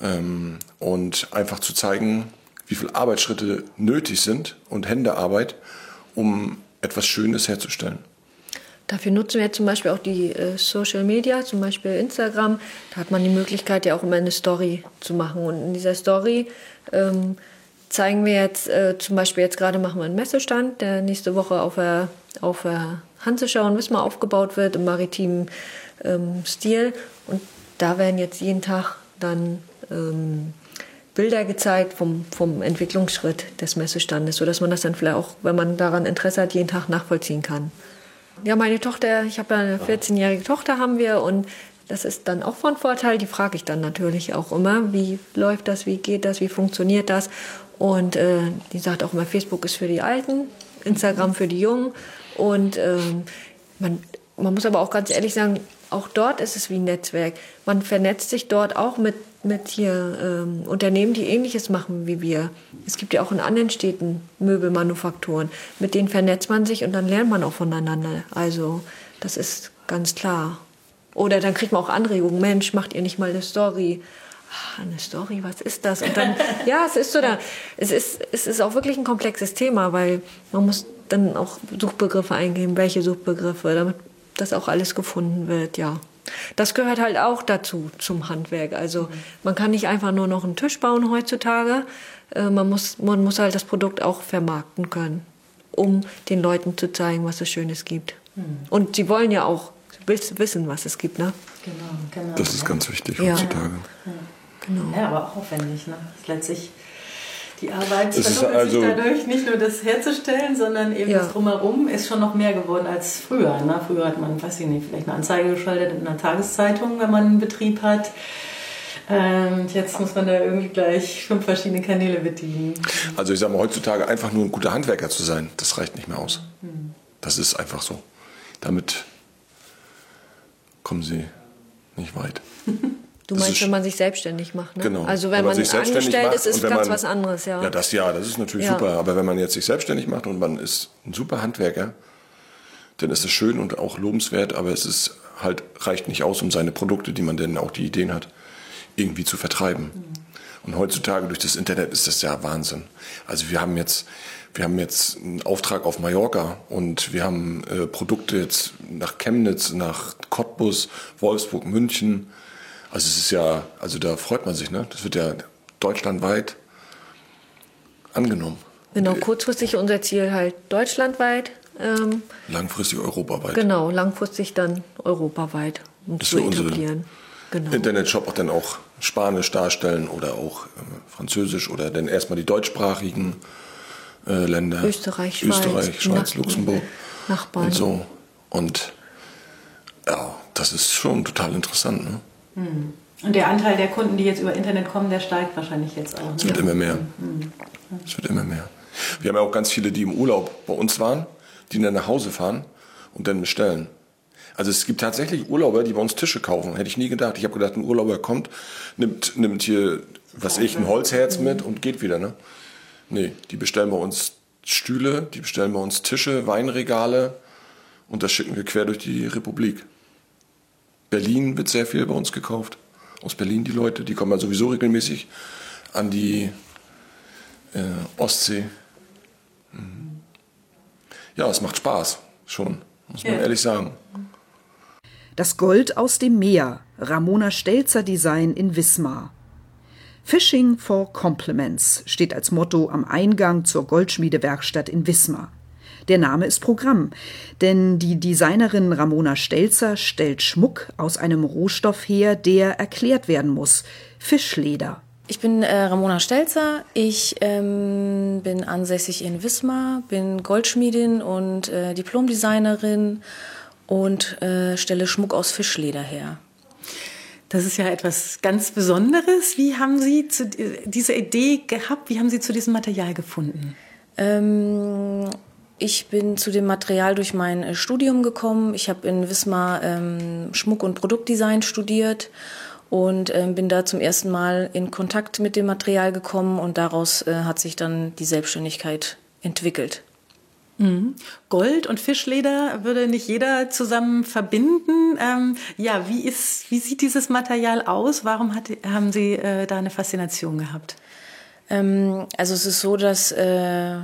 Speaker 5: Ähm, und einfach zu zeigen, wie viele Arbeitsschritte nötig sind und Händearbeit, um etwas Schönes herzustellen.
Speaker 6: Dafür nutzen wir zum Beispiel auch die äh, Social Media, zum Beispiel Instagram. Da hat man die Möglichkeit, ja auch immer eine Story zu machen. Und in dieser Story ähm, zeigen wir jetzt, äh, zum Beispiel jetzt gerade machen wir einen Messestand, der nächste Woche auf der, auf der Hanseschau in Wismar aufgebaut wird, im maritimen ähm, Stil. Und da werden jetzt jeden Tag dann ähm, Bilder gezeigt vom, vom Entwicklungsschritt des Messestandes, sodass man das dann vielleicht auch, wenn man daran Interesse hat, jeden Tag nachvollziehen kann. Ja, meine Tochter, ich habe ja eine 14-jährige Tochter haben wir und das ist dann auch von Vorteil. Die frage ich dann natürlich auch immer, wie läuft das, wie geht das, wie funktioniert das. Und äh, die sagt auch immer, Facebook ist für die Alten, Instagram für die Jungen. Und ähm, man, man muss aber auch ganz ehrlich sagen, auch dort ist es wie ein Netzwerk. Man vernetzt sich dort auch mit mit hier ähm, Unternehmen, die ähnliches machen wie wir. Es gibt ja auch in anderen Städten Möbelmanufakturen. Mit denen vernetzt man sich und dann lernt man auch voneinander. Also das ist ganz klar. Oder dann kriegt man auch Anregungen. Mensch, macht ihr nicht mal eine Story? Ach, eine Story, was ist das? Und dann, ja, es ist so da. Es ist, es ist auch wirklich ein komplexes Thema, weil man muss dann auch Suchbegriffe eingeben, welche Suchbegriffe, damit das auch alles gefunden wird, ja. Das gehört halt auch dazu, zum Handwerk. Also man kann nicht einfach nur noch einen Tisch bauen heutzutage. Äh, man muss, man muss halt das Produkt auch vermarkten können, um den Leuten zu zeigen, was es Schönes gibt. Mhm. Und sie wollen ja auch wissen, was es gibt. Ne?
Speaker 5: Genau, genau. Das ist ganz wichtig heutzutage.
Speaker 4: Ja. Genau. ja, aber auch aufwendig. Ne? Letztlich die Arbeit verdoppelt also sich dadurch, nicht nur das herzustellen, sondern eben ja. das Drumherum ist schon noch mehr geworden als früher. Ne? Früher hat man, weiß ich nicht, vielleicht eine Anzeige geschaltet in einer Tageszeitung, wenn man einen Betrieb hat. Ähm, jetzt muss man da irgendwie gleich fünf verschiedene Kanäle bedienen.
Speaker 5: Also ich sage mal, heutzutage einfach nur ein guter Handwerker zu sein, das reicht nicht mehr aus. Hm. Das ist einfach so. Damit kommen sie nicht weit.
Speaker 6: Du das meinst, wenn man sich selbstständig macht, ne?
Speaker 5: Genau.
Speaker 6: Also wenn, wenn man, man, sich angestellt macht ist, ist ganz
Speaker 5: man,
Speaker 6: was anderes, ja.
Speaker 5: Ja, das ja, das ist natürlich ja. super. Aber wenn man jetzt sich selbstständig macht und man ist ein super Handwerker, dann ist es schön und auch lobenswert, aber es ist halt, reicht nicht aus, um seine Produkte, die man denn auch die Ideen hat, irgendwie zu vertreiben. Mhm. Und heutzutage durch das Internet ist das ja Wahnsinn. Also wir haben jetzt, wir haben jetzt einen Auftrag auf Mallorca und wir haben äh, Produkte jetzt nach Chemnitz, nach Cottbus, Wolfsburg, München, also es ist ja, also da freut man sich, ne? Das wird ja deutschlandweit angenommen.
Speaker 6: Genau, kurzfristig unser Ziel halt deutschlandweit.
Speaker 5: Ähm, langfristig europaweit.
Speaker 6: Genau, langfristig dann europaweit, um das zu etablieren.
Speaker 5: Genau. Internetshop auch dann auch Spanisch darstellen oder auch äh, Französisch oder dann erstmal die deutschsprachigen äh, Länder.
Speaker 6: Österreich, Schweiz,
Speaker 5: Österreich, Schweiz Luxemburg.
Speaker 6: Nachbarn.
Speaker 5: Und so. Und ja, das ist schon total interessant. Ne?
Speaker 4: Hm. Und der Anteil der Kunden, die jetzt über Internet kommen, der steigt wahrscheinlich jetzt auch.
Speaker 5: Es wird immer mehr. Hm. Es wird immer mehr. Wir haben ja auch ganz viele, die im Urlaub bei uns waren, die dann nach Hause fahren und dann bestellen. Also es gibt tatsächlich Urlauber, die bei uns Tische kaufen. Hätte ich nie gedacht. Ich habe gedacht, ein Urlauber kommt, nimmt, nimmt hier, was ich, ein Holzherz mit und geht wieder. Ne? Nee, die bestellen bei uns Stühle, die bestellen bei uns Tische, Weinregale und das schicken wir quer durch die Republik. Berlin wird sehr viel bei uns gekauft. Aus Berlin die Leute, die kommen ja sowieso regelmäßig an die äh, Ostsee. Mhm. Ja, es macht Spaß, schon, muss man ja. ehrlich sagen.
Speaker 2: Das Gold aus dem Meer, Ramona Stelzer Design in Wismar. Fishing for Compliments steht als Motto am Eingang zur Goldschmiedewerkstatt in Wismar. Der Name ist Programm, denn die Designerin Ramona Stelzer stellt Schmuck aus einem Rohstoff her, der erklärt werden muss: Fischleder.
Speaker 7: Ich bin äh, Ramona Stelzer. Ich ähm, bin ansässig in Wismar, bin Goldschmiedin und äh, Diplomdesignerin und äh, stelle Schmuck aus Fischleder her.
Speaker 4: Das ist ja etwas ganz Besonderes. Wie haben Sie zu, diese Idee gehabt? Wie haben Sie zu diesem Material gefunden?
Speaker 7: Ähm, ich bin zu dem Material durch mein äh, Studium gekommen. Ich habe in Wismar ähm, Schmuck- und Produktdesign studiert und ähm, bin da zum ersten Mal in Kontakt mit dem Material gekommen und daraus äh, hat sich dann die Selbstständigkeit entwickelt.
Speaker 4: Mhm. Gold und Fischleder würde nicht jeder zusammen verbinden. Ähm, ja, wie, ist, wie sieht dieses Material aus? Warum hat, haben Sie äh, da eine Faszination gehabt?
Speaker 7: Ähm, also es ist so, dass äh,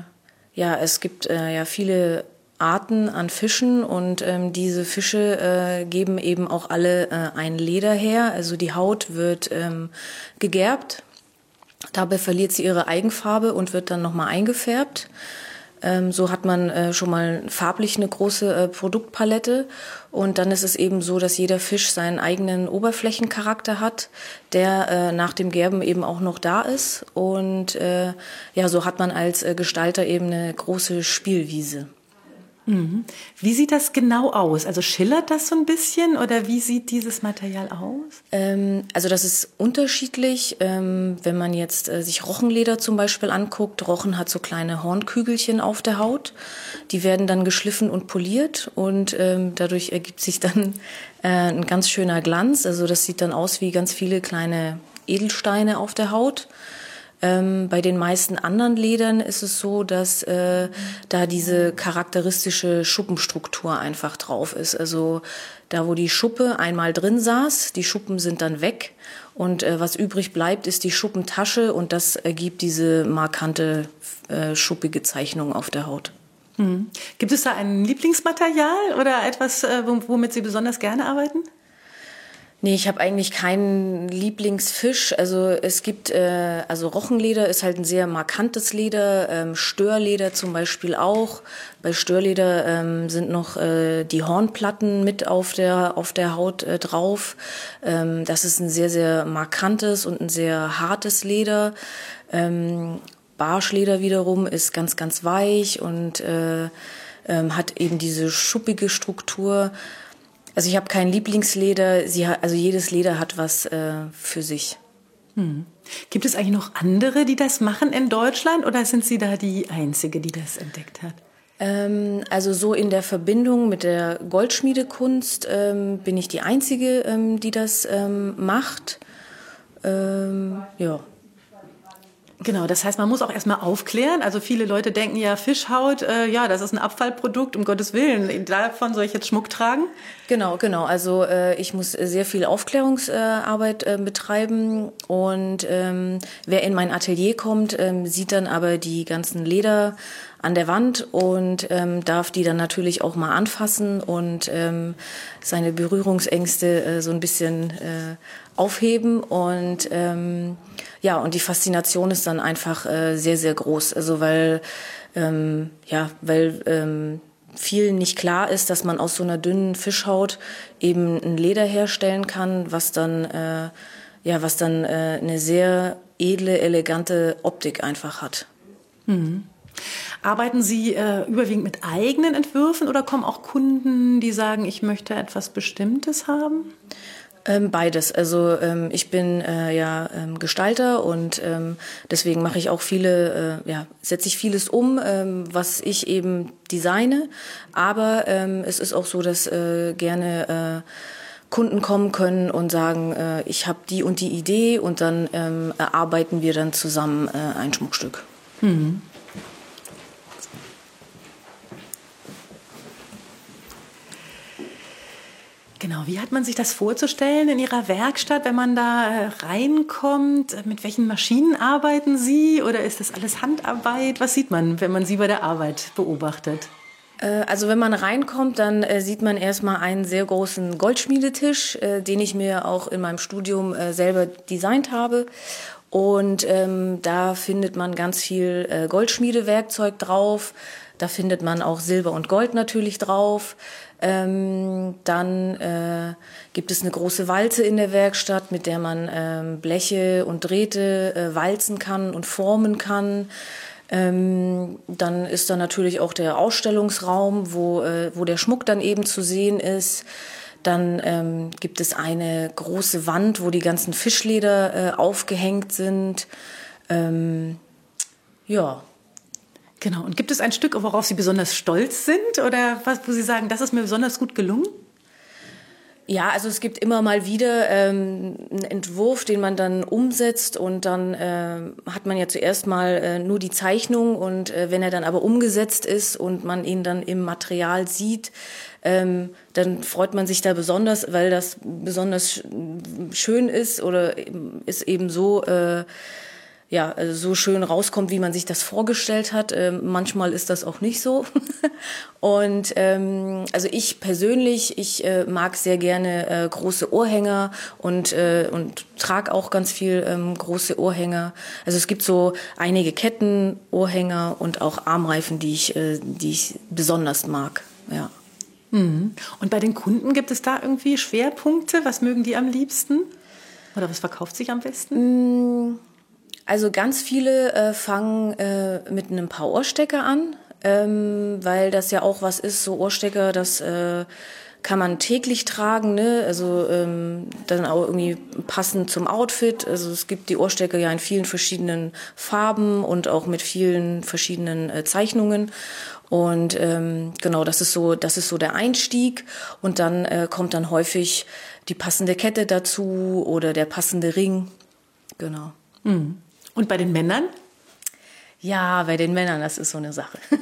Speaker 7: ja, es gibt äh, ja viele Arten an Fischen und ähm, diese Fische äh, geben eben auch alle äh, ein Leder her. Also die Haut wird ähm, gegerbt. Dabei verliert sie ihre Eigenfarbe und wird dann nochmal eingefärbt. Ähm, so hat man äh, schon mal farblich eine große äh, Produktpalette. Und dann ist es eben so, dass jeder Fisch seinen eigenen Oberflächencharakter hat, der äh, nach dem Gerben eben auch noch da ist. Und äh, ja, so hat man als äh, Gestalter eben eine große Spielwiese.
Speaker 4: Mhm. Wie sieht das genau aus? Also schillert das so ein bisschen oder wie sieht dieses Material aus?
Speaker 7: Ähm, also das ist unterschiedlich. Ähm, wenn man jetzt äh, sich Rochenleder zum Beispiel anguckt, Rochen hat so kleine Hornkügelchen auf der Haut. Die werden dann geschliffen und poliert und ähm, dadurch ergibt sich dann äh, ein ganz schöner Glanz. Also das sieht dann aus wie ganz viele kleine Edelsteine auf der Haut. Ähm, bei den meisten anderen Ledern ist es so, dass äh, da diese charakteristische Schuppenstruktur einfach drauf ist. Also da, wo die Schuppe einmal drin saß, die Schuppen sind dann weg und äh, was übrig bleibt, ist die Schuppentasche und das ergibt diese markante äh, schuppige Zeichnung auf der Haut.
Speaker 4: Mhm. Gibt es da ein Lieblingsmaterial oder etwas, äh, womit Sie besonders gerne arbeiten?
Speaker 7: Nee, ich habe eigentlich keinen Lieblingsfisch. Also es gibt, äh, also Rochenleder ist halt ein sehr markantes Leder, ähm, Störleder zum Beispiel auch. Bei Störleder ähm, sind noch äh, die Hornplatten mit auf der, auf der Haut äh, drauf. Ähm, das ist ein sehr, sehr markantes und ein sehr hartes Leder. Ähm, Barschleder wiederum ist ganz, ganz weich und äh, ähm, hat eben diese schuppige Struktur. Also ich habe kein Lieblingsleder. Sie hat, also jedes Leder hat was äh, für sich.
Speaker 4: Hm. Gibt es eigentlich noch andere, die das machen in Deutschland oder sind Sie da die Einzige, die das entdeckt hat?
Speaker 7: Ähm, also so in der Verbindung mit der Goldschmiedekunst ähm, bin ich die Einzige, ähm, die das ähm, macht. Ähm, ja.
Speaker 4: Genau, das heißt, man muss auch erstmal aufklären. Also viele Leute denken ja, Fischhaut, äh, ja, das ist ein Abfallprodukt, um Gottes Willen. Davon soll ich jetzt Schmuck tragen?
Speaker 7: Genau, genau. Also äh, ich muss sehr viel Aufklärungsarbeit äh, betreiben und ähm, wer in mein Atelier kommt, ähm, sieht dann aber die ganzen Leder an der Wand und ähm, darf die dann natürlich auch mal anfassen und ähm, seine Berührungsängste äh, so ein bisschen äh, aufheben und ähm, ja und die Faszination ist dann einfach äh, sehr sehr groß also weil ähm, ja weil ähm, vielen nicht klar ist, dass man aus so einer dünnen Fischhaut eben ein Leder herstellen kann, was dann äh, ja was dann äh, eine sehr edle elegante Optik einfach hat.
Speaker 4: Mhm. Arbeiten Sie äh, überwiegend mit eigenen Entwürfen oder kommen auch Kunden, die sagen, ich möchte etwas Bestimmtes haben?
Speaker 7: Ähm, beides. Also ähm, ich bin äh, ja ähm, Gestalter und ähm, deswegen mache ich auch viele, äh, ja, setze ich vieles um, ähm, was ich eben designe. Aber ähm, es ist auch so, dass äh, gerne äh, Kunden kommen können und sagen, äh, ich habe die und die Idee und dann ähm, erarbeiten wir dann zusammen äh, ein Schmuckstück.
Speaker 4: Mhm. Genau, wie hat man sich das vorzustellen in Ihrer Werkstatt, wenn man da äh, reinkommt? Mit welchen Maschinen arbeiten Sie oder ist das alles Handarbeit? Was sieht man, wenn man Sie bei der Arbeit beobachtet?
Speaker 7: Äh, also wenn man reinkommt, dann äh, sieht man erstmal einen sehr großen Goldschmiedetisch, äh, den ich mir auch in meinem Studium äh, selber designt habe. Und ähm, da findet man ganz viel äh, Goldschmiedewerkzeug drauf. Da findet man auch Silber und Gold natürlich drauf. Ähm, dann äh, gibt es eine große Walze in der Werkstatt, mit der man ähm, Bleche und Drähte äh, walzen kann und formen kann. Ähm, dann ist da natürlich auch der Ausstellungsraum, wo, äh, wo der Schmuck dann eben zu sehen ist. Dann ähm, gibt es eine große Wand, wo die ganzen Fischleder äh, aufgehängt sind. Ähm, ja,
Speaker 4: Genau. Und gibt es ein Stück, worauf Sie besonders stolz sind oder was, wo Sie sagen, das ist mir besonders gut gelungen?
Speaker 7: Ja, also es gibt immer mal wieder ähm, einen Entwurf, den man dann umsetzt und dann äh, hat man ja zuerst mal äh, nur die Zeichnung und äh, wenn er dann aber umgesetzt ist und man ihn dann im Material sieht, ähm, dann freut man sich da besonders, weil das besonders schön ist oder ist eben so äh, ja, also so schön rauskommt, wie man sich das vorgestellt hat. Ähm, manchmal ist das auch nicht so. und ähm, also ich persönlich, ich äh, mag sehr gerne äh, große Ohrhänger und, äh, und trage auch ganz viel ähm, große Ohrhänger. Also es gibt so einige Ketten, Ohrhänger und auch Armreifen, die ich, äh, die ich besonders mag. Ja.
Speaker 4: Mhm. Und bei den Kunden gibt es da irgendwie Schwerpunkte? Was mögen die am liebsten? Oder was verkauft sich am besten?
Speaker 7: Mm. Also ganz viele äh, fangen äh, mit einem paar Ohrstecker an, ähm, weil das ja auch was ist, so Ohrstecker, das äh, kann man täglich tragen, ne? also ähm, dann auch irgendwie passend zum Outfit. Also es gibt die Ohrstecker ja in vielen verschiedenen Farben und auch mit vielen verschiedenen äh, Zeichnungen. Und ähm, genau, das ist so, das ist so der Einstieg. Und dann äh, kommt dann häufig die passende Kette dazu oder der passende Ring. Genau.
Speaker 4: Mhm. Und bei den Männern?
Speaker 7: Ja, bei den Männern, das ist so eine Sache.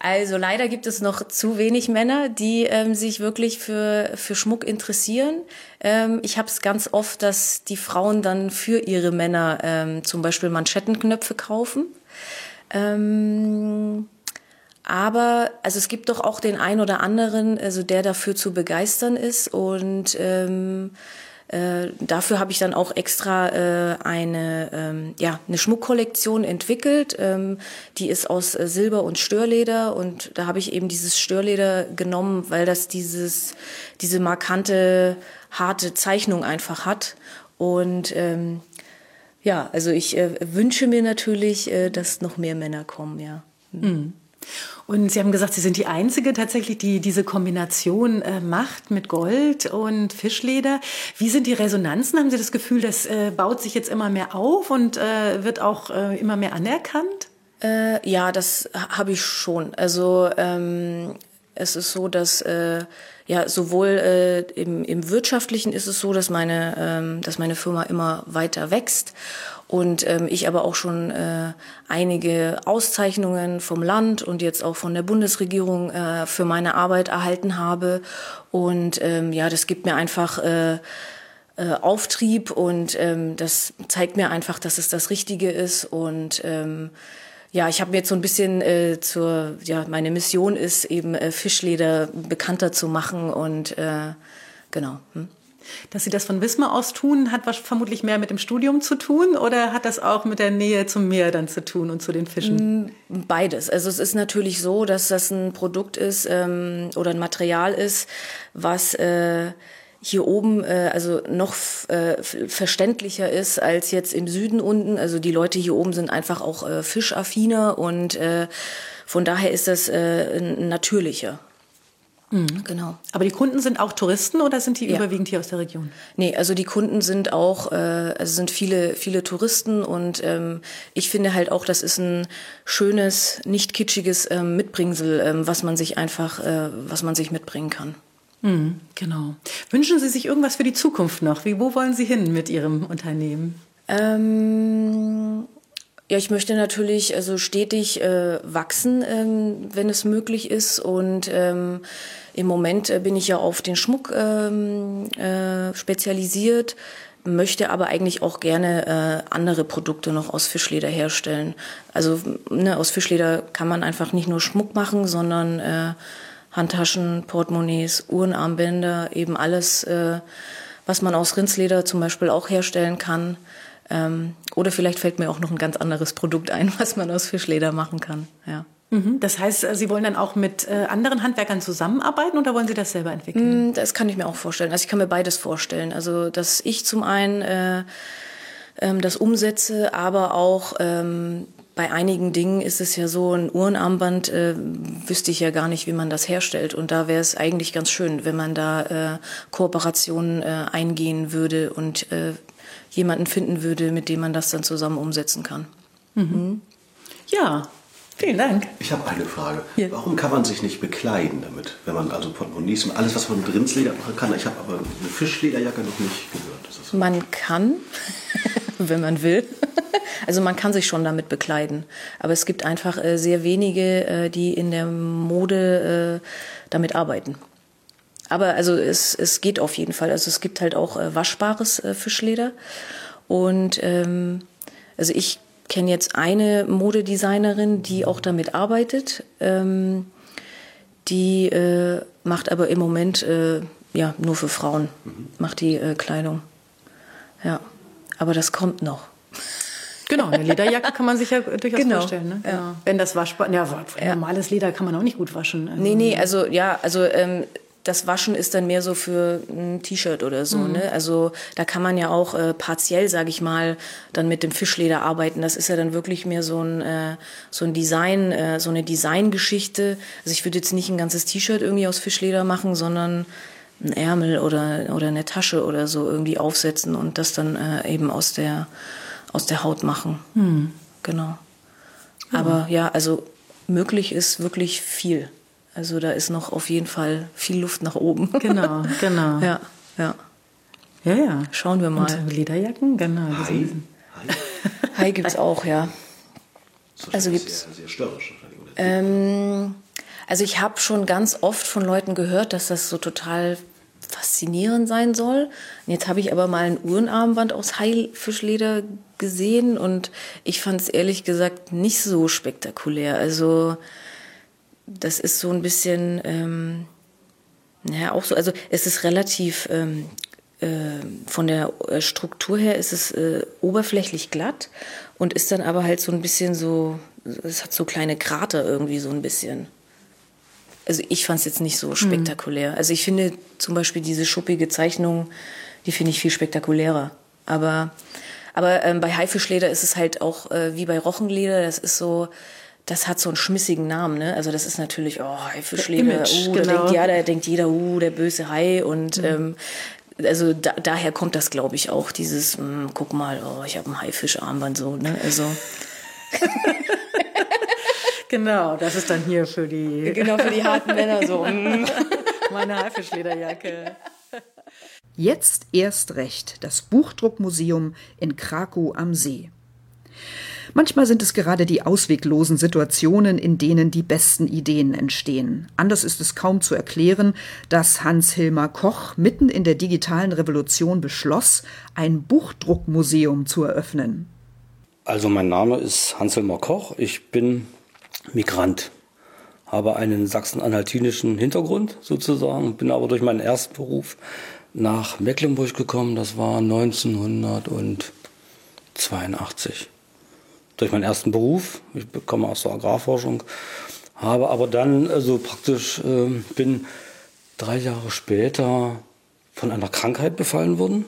Speaker 7: also leider gibt es noch zu wenig Männer, die ähm, sich wirklich für, für Schmuck interessieren. Ähm, ich habe es ganz oft, dass die Frauen dann für ihre Männer ähm, zum Beispiel Manschettenknöpfe kaufen. Ähm, aber also es gibt doch auch den einen oder anderen, also der dafür zu begeistern ist und ähm, äh, dafür habe ich dann auch extra äh, eine, ähm, ja, eine Schmuckkollektion entwickelt. Ähm, die ist aus äh, Silber und Störleder und da habe ich eben dieses Störleder genommen, weil das dieses, diese markante, harte Zeichnung einfach hat. Und ähm, ja, also ich äh, wünsche mir natürlich, äh, dass noch mehr Männer kommen, ja.
Speaker 4: Mhm. Und Sie haben gesagt, Sie sind die Einzige tatsächlich, die diese Kombination äh, macht mit Gold und Fischleder. Wie sind die Resonanzen? Haben Sie das Gefühl, das äh, baut sich jetzt immer mehr auf und äh, wird auch äh, immer mehr anerkannt?
Speaker 7: Äh, ja, das habe ich schon. Also ähm, es ist so, dass äh, ja sowohl im, im wirtschaftlichen ist es so, dass meine ähm, dass meine Firma immer weiter wächst und ähm, ich aber auch schon äh, einige Auszeichnungen vom Land und jetzt auch von der Bundesregierung äh, für meine Arbeit erhalten habe. Und ähm, ja, das gibt mir einfach äh, äh, Auftrieb und ähm, das zeigt mir einfach, dass es das Richtige ist. Und ähm, ja, ich habe mir jetzt so ein bisschen äh, zur, ja, meine Mission ist eben äh, Fischleder bekannter zu machen und äh, genau. Hm.
Speaker 4: Dass Sie das von Wismar aus tun, hat was vermutlich mehr mit dem Studium zu tun oder hat das auch mit der Nähe zum Meer dann zu tun und zu den Fischen?
Speaker 7: Mm, beides. Also es ist natürlich so, dass das ein Produkt ist ähm, oder ein Material ist, was äh, hier oben äh, also noch äh, verständlicher ist als jetzt im Süden unten. Also die Leute hier oben sind einfach auch äh, fischaffiner und äh, von daher ist das äh, natürlicher.
Speaker 4: Mhm. Genau. Aber die Kunden sind auch Touristen oder sind die ja. überwiegend hier aus der Region?
Speaker 7: Nee, also die Kunden sind auch, äh, also sind viele, viele Touristen und ähm, ich finde halt auch, das ist ein schönes, nicht kitschiges ähm, Mitbringsel, ähm, was man sich einfach, äh, was man sich mitbringen kann.
Speaker 4: Mhm, genau. Wünschen Sie sich irgendwas für die Zukunft noch? Wie, wo wollen Sie hin mit Ihrem Unternehmen?
Speaker 7: Ähm, Ja, ich möchte natürlich also stetig äh, wachsen, ähm, wenn es möglich ist. Und ähm, im Moment äh, bin ich ja auf den Schmuck ähm, äh, spezialisiert, möchte aber eigentlich auch gerne äh, andere Produkte noch aus Fischleder herstellen. Also ne, aus Fischleder kann man einfach nicht nur Schmuck machen, sondern äh, Handtaschen, Portemonnaies, Uhrenarmbänder, eben alles, äh, was man aus Rindsleder zum Beispiel auch herstellen kann. Ähm, oder vielleicht fällt mir auch noch ein ganz anderes Produkt ein, was man aus Fischleder machen kann. Ja.
Speaker 4: Mhm. Das heißt, äh, Sie wollen dann auch mit äh, anderen Handwerkern zusammenarbeiten oder wollen Sie das selber entwickeln?
Speaker 7: Mm, das kann ich mir auch vorstellen. Also ich kann mir beides vorstellen. Also dass ich zum einen äh, ähm, das umsetze, aber auch ähm, bei einigen Dingen ist es ja so, ein Uhrenarmband äh, wüsste ich ja gar nicht, wie man das herstellt. Und da wäre es eigentlich ganz schön, wenn man da äh, Kooperationen äh, eingehen würde und äh, jemanden finden würde, mit dem man das dann zusammen umsetzen kann.
Speaker 4: Mhm. Ja, vielen Dank.
Speaker 1: Ich habe eine Frage. Ja. Warum kann man sich nicht bekleiden damit? Wenn man also Portemonnaies und alles, was man mit Rindsleder machen kann. Ich habe aber eine Fischlederjacke noch nicht gehört.
Speaker 7: Man kann, wenn man will. Also man kann sich schon damit bekleiden. Aber es gibt einfach äh, sehr wenige, äh, die in der Mode äh, damit arbeiten. Aber also es, es geht auf jeden Fall. Also es gibt halt auch äh, waschbares äh, Fischleder. Und ähm, also ich kenne jetzt eine Modedesignerin, die auch damit arbeitet. Ähm, die äh, macht aber im Moment äh, ja nur für Frauen, macht die äh, Kleidung. Ja, aber das kommt noch.
Speaker 4: Genau, eine Lederjacke kann man sich ja durchaus genau. vorstellen. Ne? Ja. Wenn das waschbar, ja, normales Leder kann man auch nicht gut waschen.
Speaker 7: Also. Nee, nee, also ja, also ähm, das Waschen ist dann mehr so für ein T-Shirt oder so. Mhm. Ne? Also da kann man ja auch äh, partiell, sage ich mal, dann mit dem Fischleder arbeiten. Das ist ja dann wirklich mehr so ein, äh, so ein Design, äh, so eine Designgeschichte. Also ich würde jetzt nicht ein ganzes T-Shirt irgendwie aus Fischleder machen, sondern ein Ärmel oder, oder eine Tasche oder so irgendwie aufsetzen und das dann äh, eben aus der, aus der Haut machen. Mhm. Genau. Aber ja, also möglich ist wirklich viel. Also da ist noch auf jeden Fall viel Luft nach oben.
Speaker 4: Genau, genau.
Speaker 7: ja, ja.
Speaker 4: Ja, ja.
Speaker 7: Schauen wir mal.
Speaker 4: Und Lederjacken, genau.
Speaker 1: Hai,
Speaker 7: Hai gibt es auch, ja.
Speaker 1: Also gibt es. Sehr, sehr störrisch.
Speaker 7: Ähm, also ich habe schon ganz oft von Leuten gehört, dass das so total faszinierend sein soll. Und jetzt habe ich aber mal ein Uhrenarmband aus Haifischleder gesehen und ich fand es ehrlich gesagt nicht so spektakulär. Also das ist so ein bisschen, ähm, naja, auch so, also es ist relativ, ähm, äh, von der äh, Struktur her ist es äh, oberflächlich glatt und ist dann aber halt so ein bisschen so, es hat so kleine Krater irgendwie so ein bisschen. Also ich fand es jetzt nicht so mhm. spektakulär. Mhm. Also ich finde zum Beispiel diese schuppige Zeichnung, die finde ich viel spektakulärer. Aber, aber ähm, bei Haifischleder ist es halt auch äh, wie bei Rochenleder, das ist so, das hat so einen schmissigen Namen, ne? Also das ist natürlich, oh, Haifischleder, uh, genau. da denkt, ja, da denkt jeder, uh, der böse Hai und mhm. ähm, also da, daher kommt das, glaube ich, auch dieses, mh, hm, guck mal, oh, ich habe ein Haifischarmband so, ne? Also
Speaker 4: genau, das ist dann hier für die
Speaker 7: genau für die harten Männer so.
Speaker 4: Hm. Meine Haifischlederjacke.
Speaker 2: Jetzt erst recht das Buchdruckmuseum in Krakow am See. Manchmal sind es gerade die ausweglosen Situationen, in denen die besten Ideen entstehen. Anders ist es kaum zu erklären, dass Hans-Hilmar Koch mitten in der digitalen Revolution beschloss, ein Buchdruckmuseum zu eröffnen.
Speaker 8: Also mein Name ist Hans-Hilmar Koch, ich bin Migrant, habe einen sachsen-anhaltinischen Hintergrund sozusagen, bin aber durch meinen ersten Beruf nach Mecklenburg gekommen, das war 1982 durch meinen ersten Beruf. Ich komme aus der Agrarforschung, habe aber dann also praktisch äh, bin drei Jahre später von einer Krankheit befallen worden,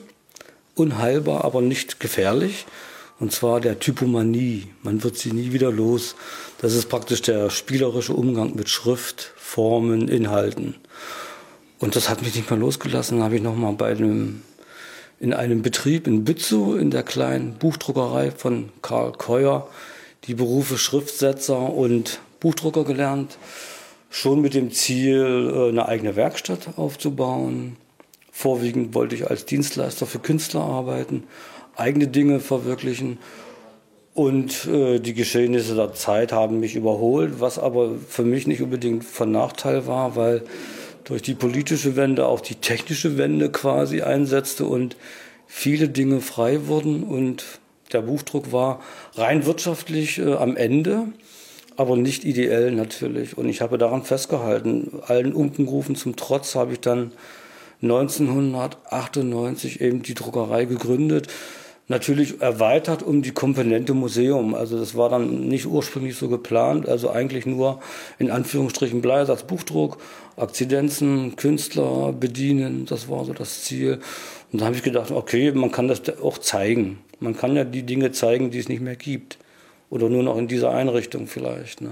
Speaker 8: unheilbar, aber nicht gefährlich. Und zwar der Typomanie. Man wird sie nie wieder los. Das ist praktisch der spielerische Umgang mit Schrift, Formen, Inhalten. Und das hat mich nicht mehr losgelassen. Da habe ich nochmal bei einem in einem Betrieb in Bützow in der kleinen Buchdruckerei von Karl Keuer die Berufe Schriftsetzer und Buchdrucker gelernt. Schon mit dem Ziel, äh, eine eigene Werkstatt aufzubauen. Vorwiegend wollte ich als Dienstleister für Künstler arbeiten, eigene Dinge verwirklichen. Und äh, die Geschehnisse der Zeit haben mich überholt, was aber für mich nicht unbedingt von Nachteil war, weil durch die politische Wende auch die technische Wende quasi einsetzte und viele Dinge frei wurden und der Buchdruck war rein wirtschaftlich äh, am Ende, aber nicht ideell natürlich. Und ich habe daran festgehalten. Allen Unkenrufen zum Trotz habe ich dann 1998 eben die Druckerei gegründet natürlich erweitert um die Komponente Museum. Also das war dann nicht ursprünglich so geplant, also eigentlich nur in Anführungsstrichen Bleisatz, Buchdruck, Akzidenzen, Künstler bedienen, das war so das Ziel. Und da habe ich gedacht, okay, man kann das auch zeigen. Man kann ja die Dinge zeigen, die es nicht mehr gibt. Oder nur noch in dieser Einrichtung vielleicht. Ne?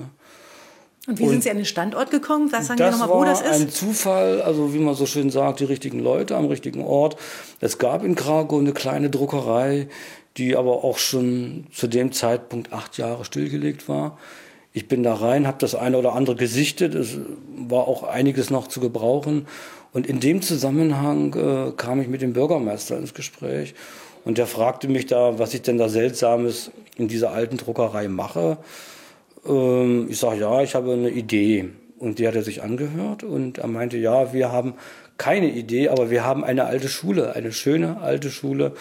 Speaker 4: Und wie und sind Sie an den Standort gekommen? Was sagen Sie nochmal, wo das ist?
Speaker 8: ein Zufall, also wie man so schön sagt, die richtigen Leute am richtigen Ort. Es gab in Krakow eine kleine Druckerei, die aber auch schon zu dem Zeitpunkt acht Jahre stillgelegt war. Ich bin da rein, habe das eine oder andere gesichtet. Es war auch einiges noch zu gebrauchen. Und in dem Zusammenhang äh, kam ich mit dem Bürgermeister ins Gespräch. Und der fragte mich da, was ich denn da Seltsames in dieser alten Druckerei mache. Ähm, ich sage, ja, ich habe eine Idee. Und die hat er sich angehört und er meinte, ja, wir haben keine Idee, aber wir haben eine alte Schule, eine schöne alte Schule,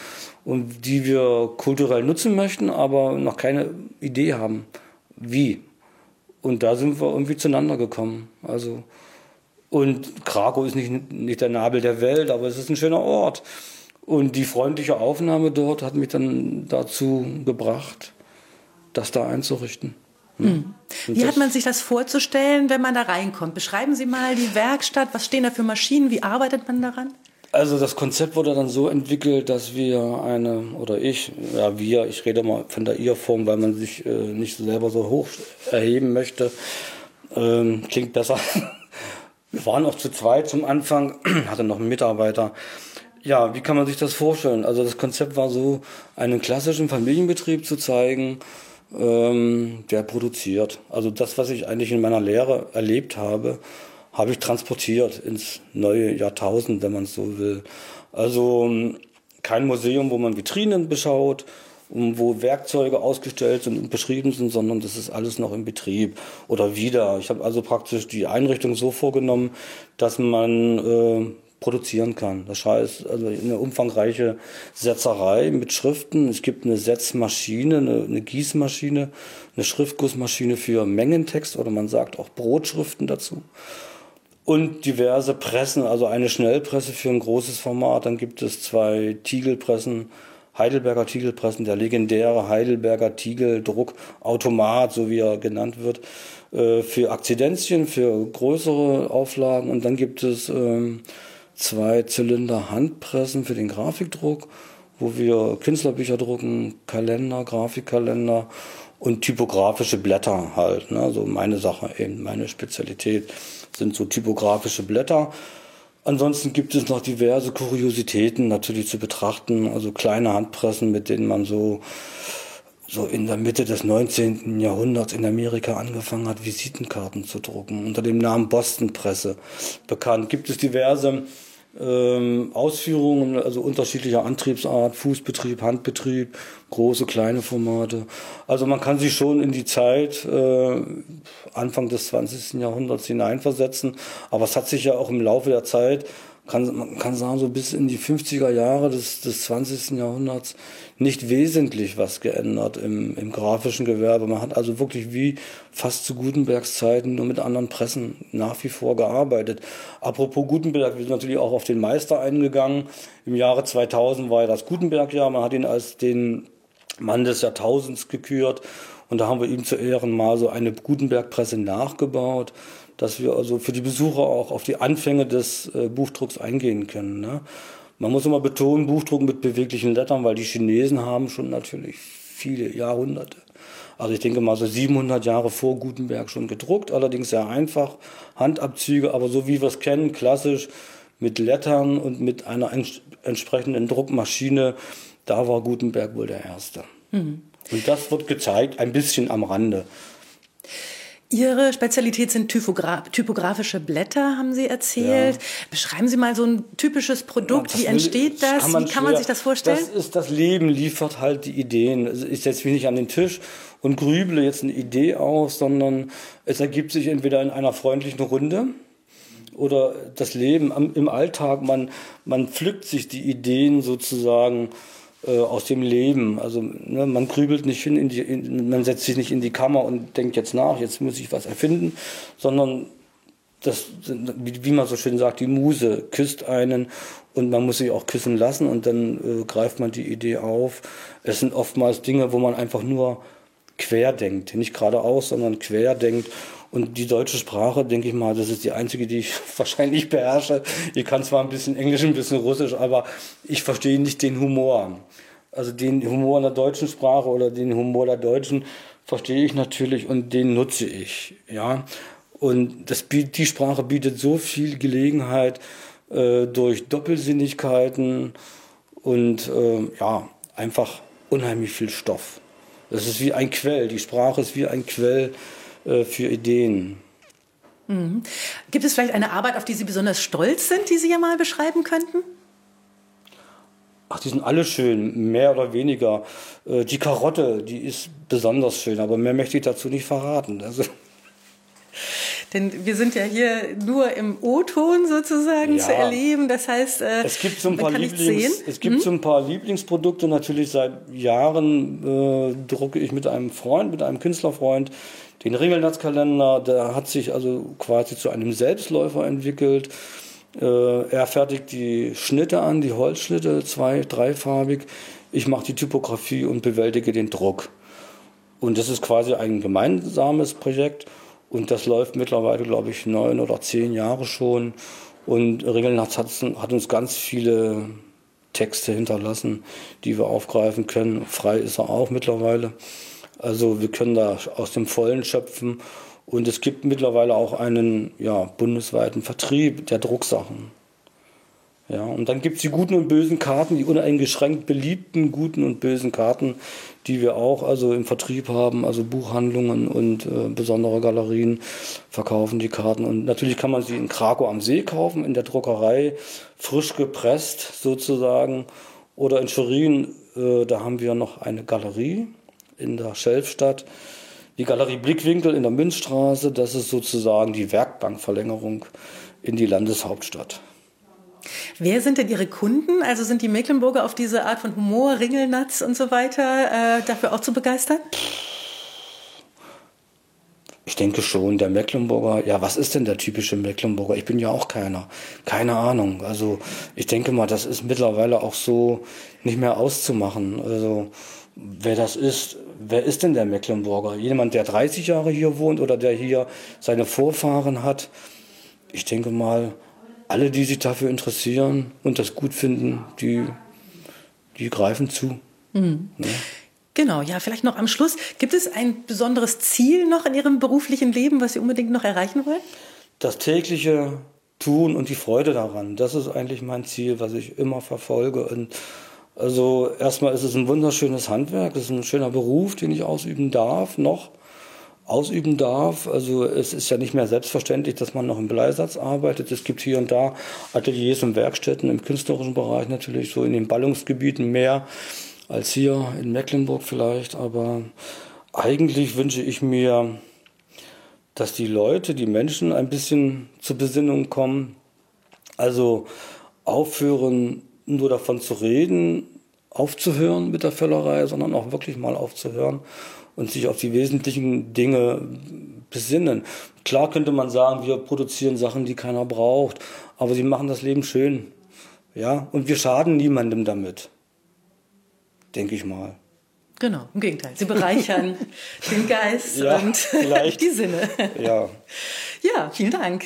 Speaker 8: und die wir kulturell nutzen möchten, aber noch keine Idee haben, wie. Und da sind wir irgendwie zueinander gekommen. Also, und Krakow ist nicht, nicht der Nabel der Welt, aber es ist ein schöner Ort. Und die freundliche Aufnahme dort hat mich dann dazu gebracht, das da einzurichten.
Speaker 4: Mhm. Wie hat man sich das vorzustellen, wenn man da reinkommt? Beschreiben Sie mal die Werkstatt. Was stehen da für Maschinen? Wie arbeitet man daran?
Speaker 8: Also das Konzept wurde dann so entwickelt, dass wir eine, oder ich, ja wir, ich rede mal von der Ihr-Form, weil man sich äh, nicht selber so hoch erheben möchte. Ähm, klingt besser. Wir waren auch zu zweit zum Anfang, hatte noch einen Mitarbeiter. Ja, wie kann man sich das vorstellen? Also das Konzept war so, einen klassischen Familienbetrieb zu zeigen, ähm, der produziert. Also das, was ich eigentlich in meiner Lehre erlebt habe, habe ich transportiert ins neue Jahrtausend, wenn man es so will. Also ähm, kein Museum, wo man Vitrinen beschaut, wo Werkzeuge ausgestellt sind und beschrieben sind, sondern das ist alles noch im Betrieb oder wieder. Ich habe also praktisch die Einrichtung so vorgenommen, dass man äh, produzieren kann. Das heißt, also eine umfangreiche Setzerei mit Schriften. Es gibt eine Setzmaschine, eine, eine Gießmaschine, eine Schriftgussmaschine für Mengentext oder man sagt auch Brotschriften dazu. Und diverse Pressen, also eine Schnellpresse für ein großes Format. Dann gibt es zwei Tiegelpressen, Heidelberger Tiegelpressen, der legendäre Heidelberger Tiegeldruckautomat, so wie er genannt wird, äh, für Akzidenzien, für größere Auflagen. Und dann gibt es ähm, zwei Zylinder Handpressen für den Grafikdruck, wo wir Künstlerbücher drucken, Kalender, Grafikkalender und typografische Blätter halt. Ne? So meine Sache eben, meine Spezialität sind so typografische Blätter. Ansonsten gibt es noch diverse Kuriositäten natürlich zu betrachten, also kleine Handpressen, mit denen man so so in der Mitte des 19. Jahrhunderts in Amerika angefangen hat, Visitenkarten zu drucken, unter dem Namen Boston Presse bekannt. Gibt es diverse ähm, Ausführungen, also unterschiedlicher Antriebsart, Fußbetrieb, Handbetrieb, große, kleine Formate. Also man kann sich schon in die Zeit äh, Anfang des 20. Jahrhunderts hineinversetzen, aber es hat sich ja auch im Laufe der Zeit kann, man kann sagen, so bis in die 50er Jahre des, des 20. Jahrhunderts nicht wesentlich was geändert im, im grafischen Gewerbe. Man hat also wirklich wie fast zu Gutenbergs Zeiten nur mit anderen Pressen nach wie vor gearbeitet. Apropos Gutenberg, wir sind natürlich auch auf den Meister eingegangen. Im Jahre 2000 war ja das Gutenberg-Jahr. Man hat ihn als den Mann des Jahrtausends gekürt. Und da haben wir ihm zu Ehren mal so eine Gutenberg-Presse nachgebaut dass wir also für die Besucher auch auf die Anfänge des äh, Buchdrucks eingehen können. Ne? Man muss immer betonen, Buchdruck mit beweglichen Lettern, weil die Chinesen haben schon natürlich viele Jahrhunderte. Also ich denke mal so 700 Jahre vor Gutenberg schon gedruckt, allerdings sehr einfach, Handabzüge, aber so wie wir es kennen, klassisch mit Lettern und mit einer ents entsprechenden Druckmaschine, da war Gutenberg wohl der Erste. Mhm. Und das wird gezeigt, ein bisschen am Rande.
Speaker 4: Ihre Spezialität sind Typogra typografische Blätter, haben Sie erzählt. Ja. Beschreiben Sie mal so ein typisches Produkt. Ja, Wie entsteht das? Kann Wie kann man sich das vorstellen?
Speaker 8: Das ist das Leben liefert halt die Ideen. Ich setze mich nicht an den Tisch und grüble jetzt eine Idee aus, sondern es ergibt sich entweder in einer freundlichen Runde oder das Leben im Alltag. Man, man pflückt sich die Ideen sozusagen aus dem Leben. Also ne, man grübelt nicht hin, in die, in, man setzt sich nicht in die Kammer und denkt jetzt nach, jetzt muss ich was erfinden, sondern das, wie, wie man so schön sagt, die Muse küsst einen und man muss sich auch küssen lassen und dann äh, greift man die Idee auf. Es sind oftmals Dinge, wo man einfach nur quer denkt, nicht geradeaus, sondern quer denkt und die deutsche Sprache, denke ich mal, das ist die einzige, die ich wahrscheinlich beherrsche. Ich kann zwar ein bisschen Englisch, ein bisschen Russisch, aber ich verstehe nicht den Humor. Also den Humor in der deutschen Sprache oder den Humor der Deutschen verstehe ich natürlich und den nutze ich. Ja? Und das, die Sprache bietet so viel Gelegenheit äh, durch Doppelsinnigkeiten und äh, ja, einfach unheimlich viel Stoff. Das ist wie ein Quell. Die Sprache ist wie ein Quell für Ideen.
Speaker 4: Mhm. Gibt es vielleicht eine Arbeit, auf die Sie besonders stolz sind, die Sie ja mal beschreiben könnten?
Speaker 8: Ach, die sind alle schön, mehr oder weniger. Äh, die Karotte, die ist besonders schön, aber mehr möchte ich dazu nicht verraten. Also
Speaker 4: denn wir sind ja hier nur im O-Ton sozusagen ja. zu erleben. Das heißt,
Speaker 8: äh, es gibt so ein paar Lieblings, es gibt hm? so ein paar Lieblingsprodukte. Natürlich seit Jahren äh, drucke ich mit einem Freund, mit einem Künstlerfreund den Ringelnatzkalender. Der hat sich also quasi zu einem Selbstläufer entwickelt. Äh, er fertigt die Schnitte an, die Holzschnitte, zwei, dreifarbig. Ich mache die Typografie und bewältige den Druck. Und das ist quasi ein gemeinsames Projekt. Und das läuft mittlerweile, glaube ich, neun oder zehn Jahre schon. Und Ringelnatz hat, hat uns ganz viele Texte hinterlassen, die wir aufgreifen können. Frei ist er auch mittlerweile. Also wir können da aus dem Vollen schöpfen. Und es gibt mittlerweile auch einen ja, bundesweiten Vertrieb der Drucksachen. Ja, und dann gibt es die guten und bösen Karten, die uneingeschränkt beliebten guten und bösen Karten, die wir auch also im Vertrieb haben, also Buchhandlungen und äh, besondere Galerien verkaufen die Karten. Und natürlich kann man sie in Krakow am See kaufen, in der Druckerei, frisch gepresst sozusagen. Oder in Schwerin, äh, da haben wir noch eine Galerie in der Schelfstadt. Die Galerie Blickwinkel in der Münzstraße, das ist sozusagen die Werkbankverlängerung in die Landeshauptstadt.
Speaker 4: Wer sind denn Ihre Kunden? Also sind die Mecklenburger auf diese Art von Humor, Ringelnatz und so weiter äh, dafür auch zu begeistern?
Speaker 8: Ich denke schon, der Mecklenburger, ja, was ist denn der typische Mecklenburger? Ich bin ja auch keiner. Keine Ahnung. Also ich denke mal, das ist mittlerweile auch so nicht mehr auszumachen. Also wer das ist, wer ist denn der Mecklenburger? Jemand, der 30 Jahre hier wohnt oder der hier seine Vorfahren hat? Ich denke mal, alle, die sich dafür interessieren und das gut finden, die, die greifen zu. Mhm.
Speaker 4: Ja. Genau, ja, vielleicht noch am Schluss. Gibt es ein besonderes Ziel noch in Ihrem beruflichen Leben, was Sie unbedingt noch erreichen wollen?
Speaker 8: Das tägliche Tun und die Freude daran, das ist eigentlich mein Ziel, was ich immer verfolge. Und also erstmal ist es ein wunderschönes Handwerk, es ist ein schöner Beruf, den ich ausüben darf, noch ausüben darf. Also es ist ja nicht mehr selbstverständlich, dass man noch im Bleisatz arbeitet. Es gibt hier und da Ateliers und Werkstätten im künstlerischen Bereich natürlich, so in den Ballungsgebieten mehr als hier in Mecklenburg vielleicht. Aber eigentlich wünsche ich mir, dass die Leute, die Menschen ein bisschen zur Besinnung kommen. Also aufhören, nur davon zu reden, aufzuhören mit der Völlerei, sondern auch wirklich mal aufzuhören und sich auf die wesentlichen Dinge besinnen. Klar könnte man sagen, wir produzieren Sachen, die keiner braucht, aber sie machen das Leben schön. Ja, und wir schaden niemandem damit. Denke ich mal.
Speaker 4: Genau, im Gegenteil. Sie bereichern den Geist
Speaker 8: ja,
Speaker 4: und die Sinne.
Speaker 8: Ja.
Speaker 4: Ja, vielen Dank.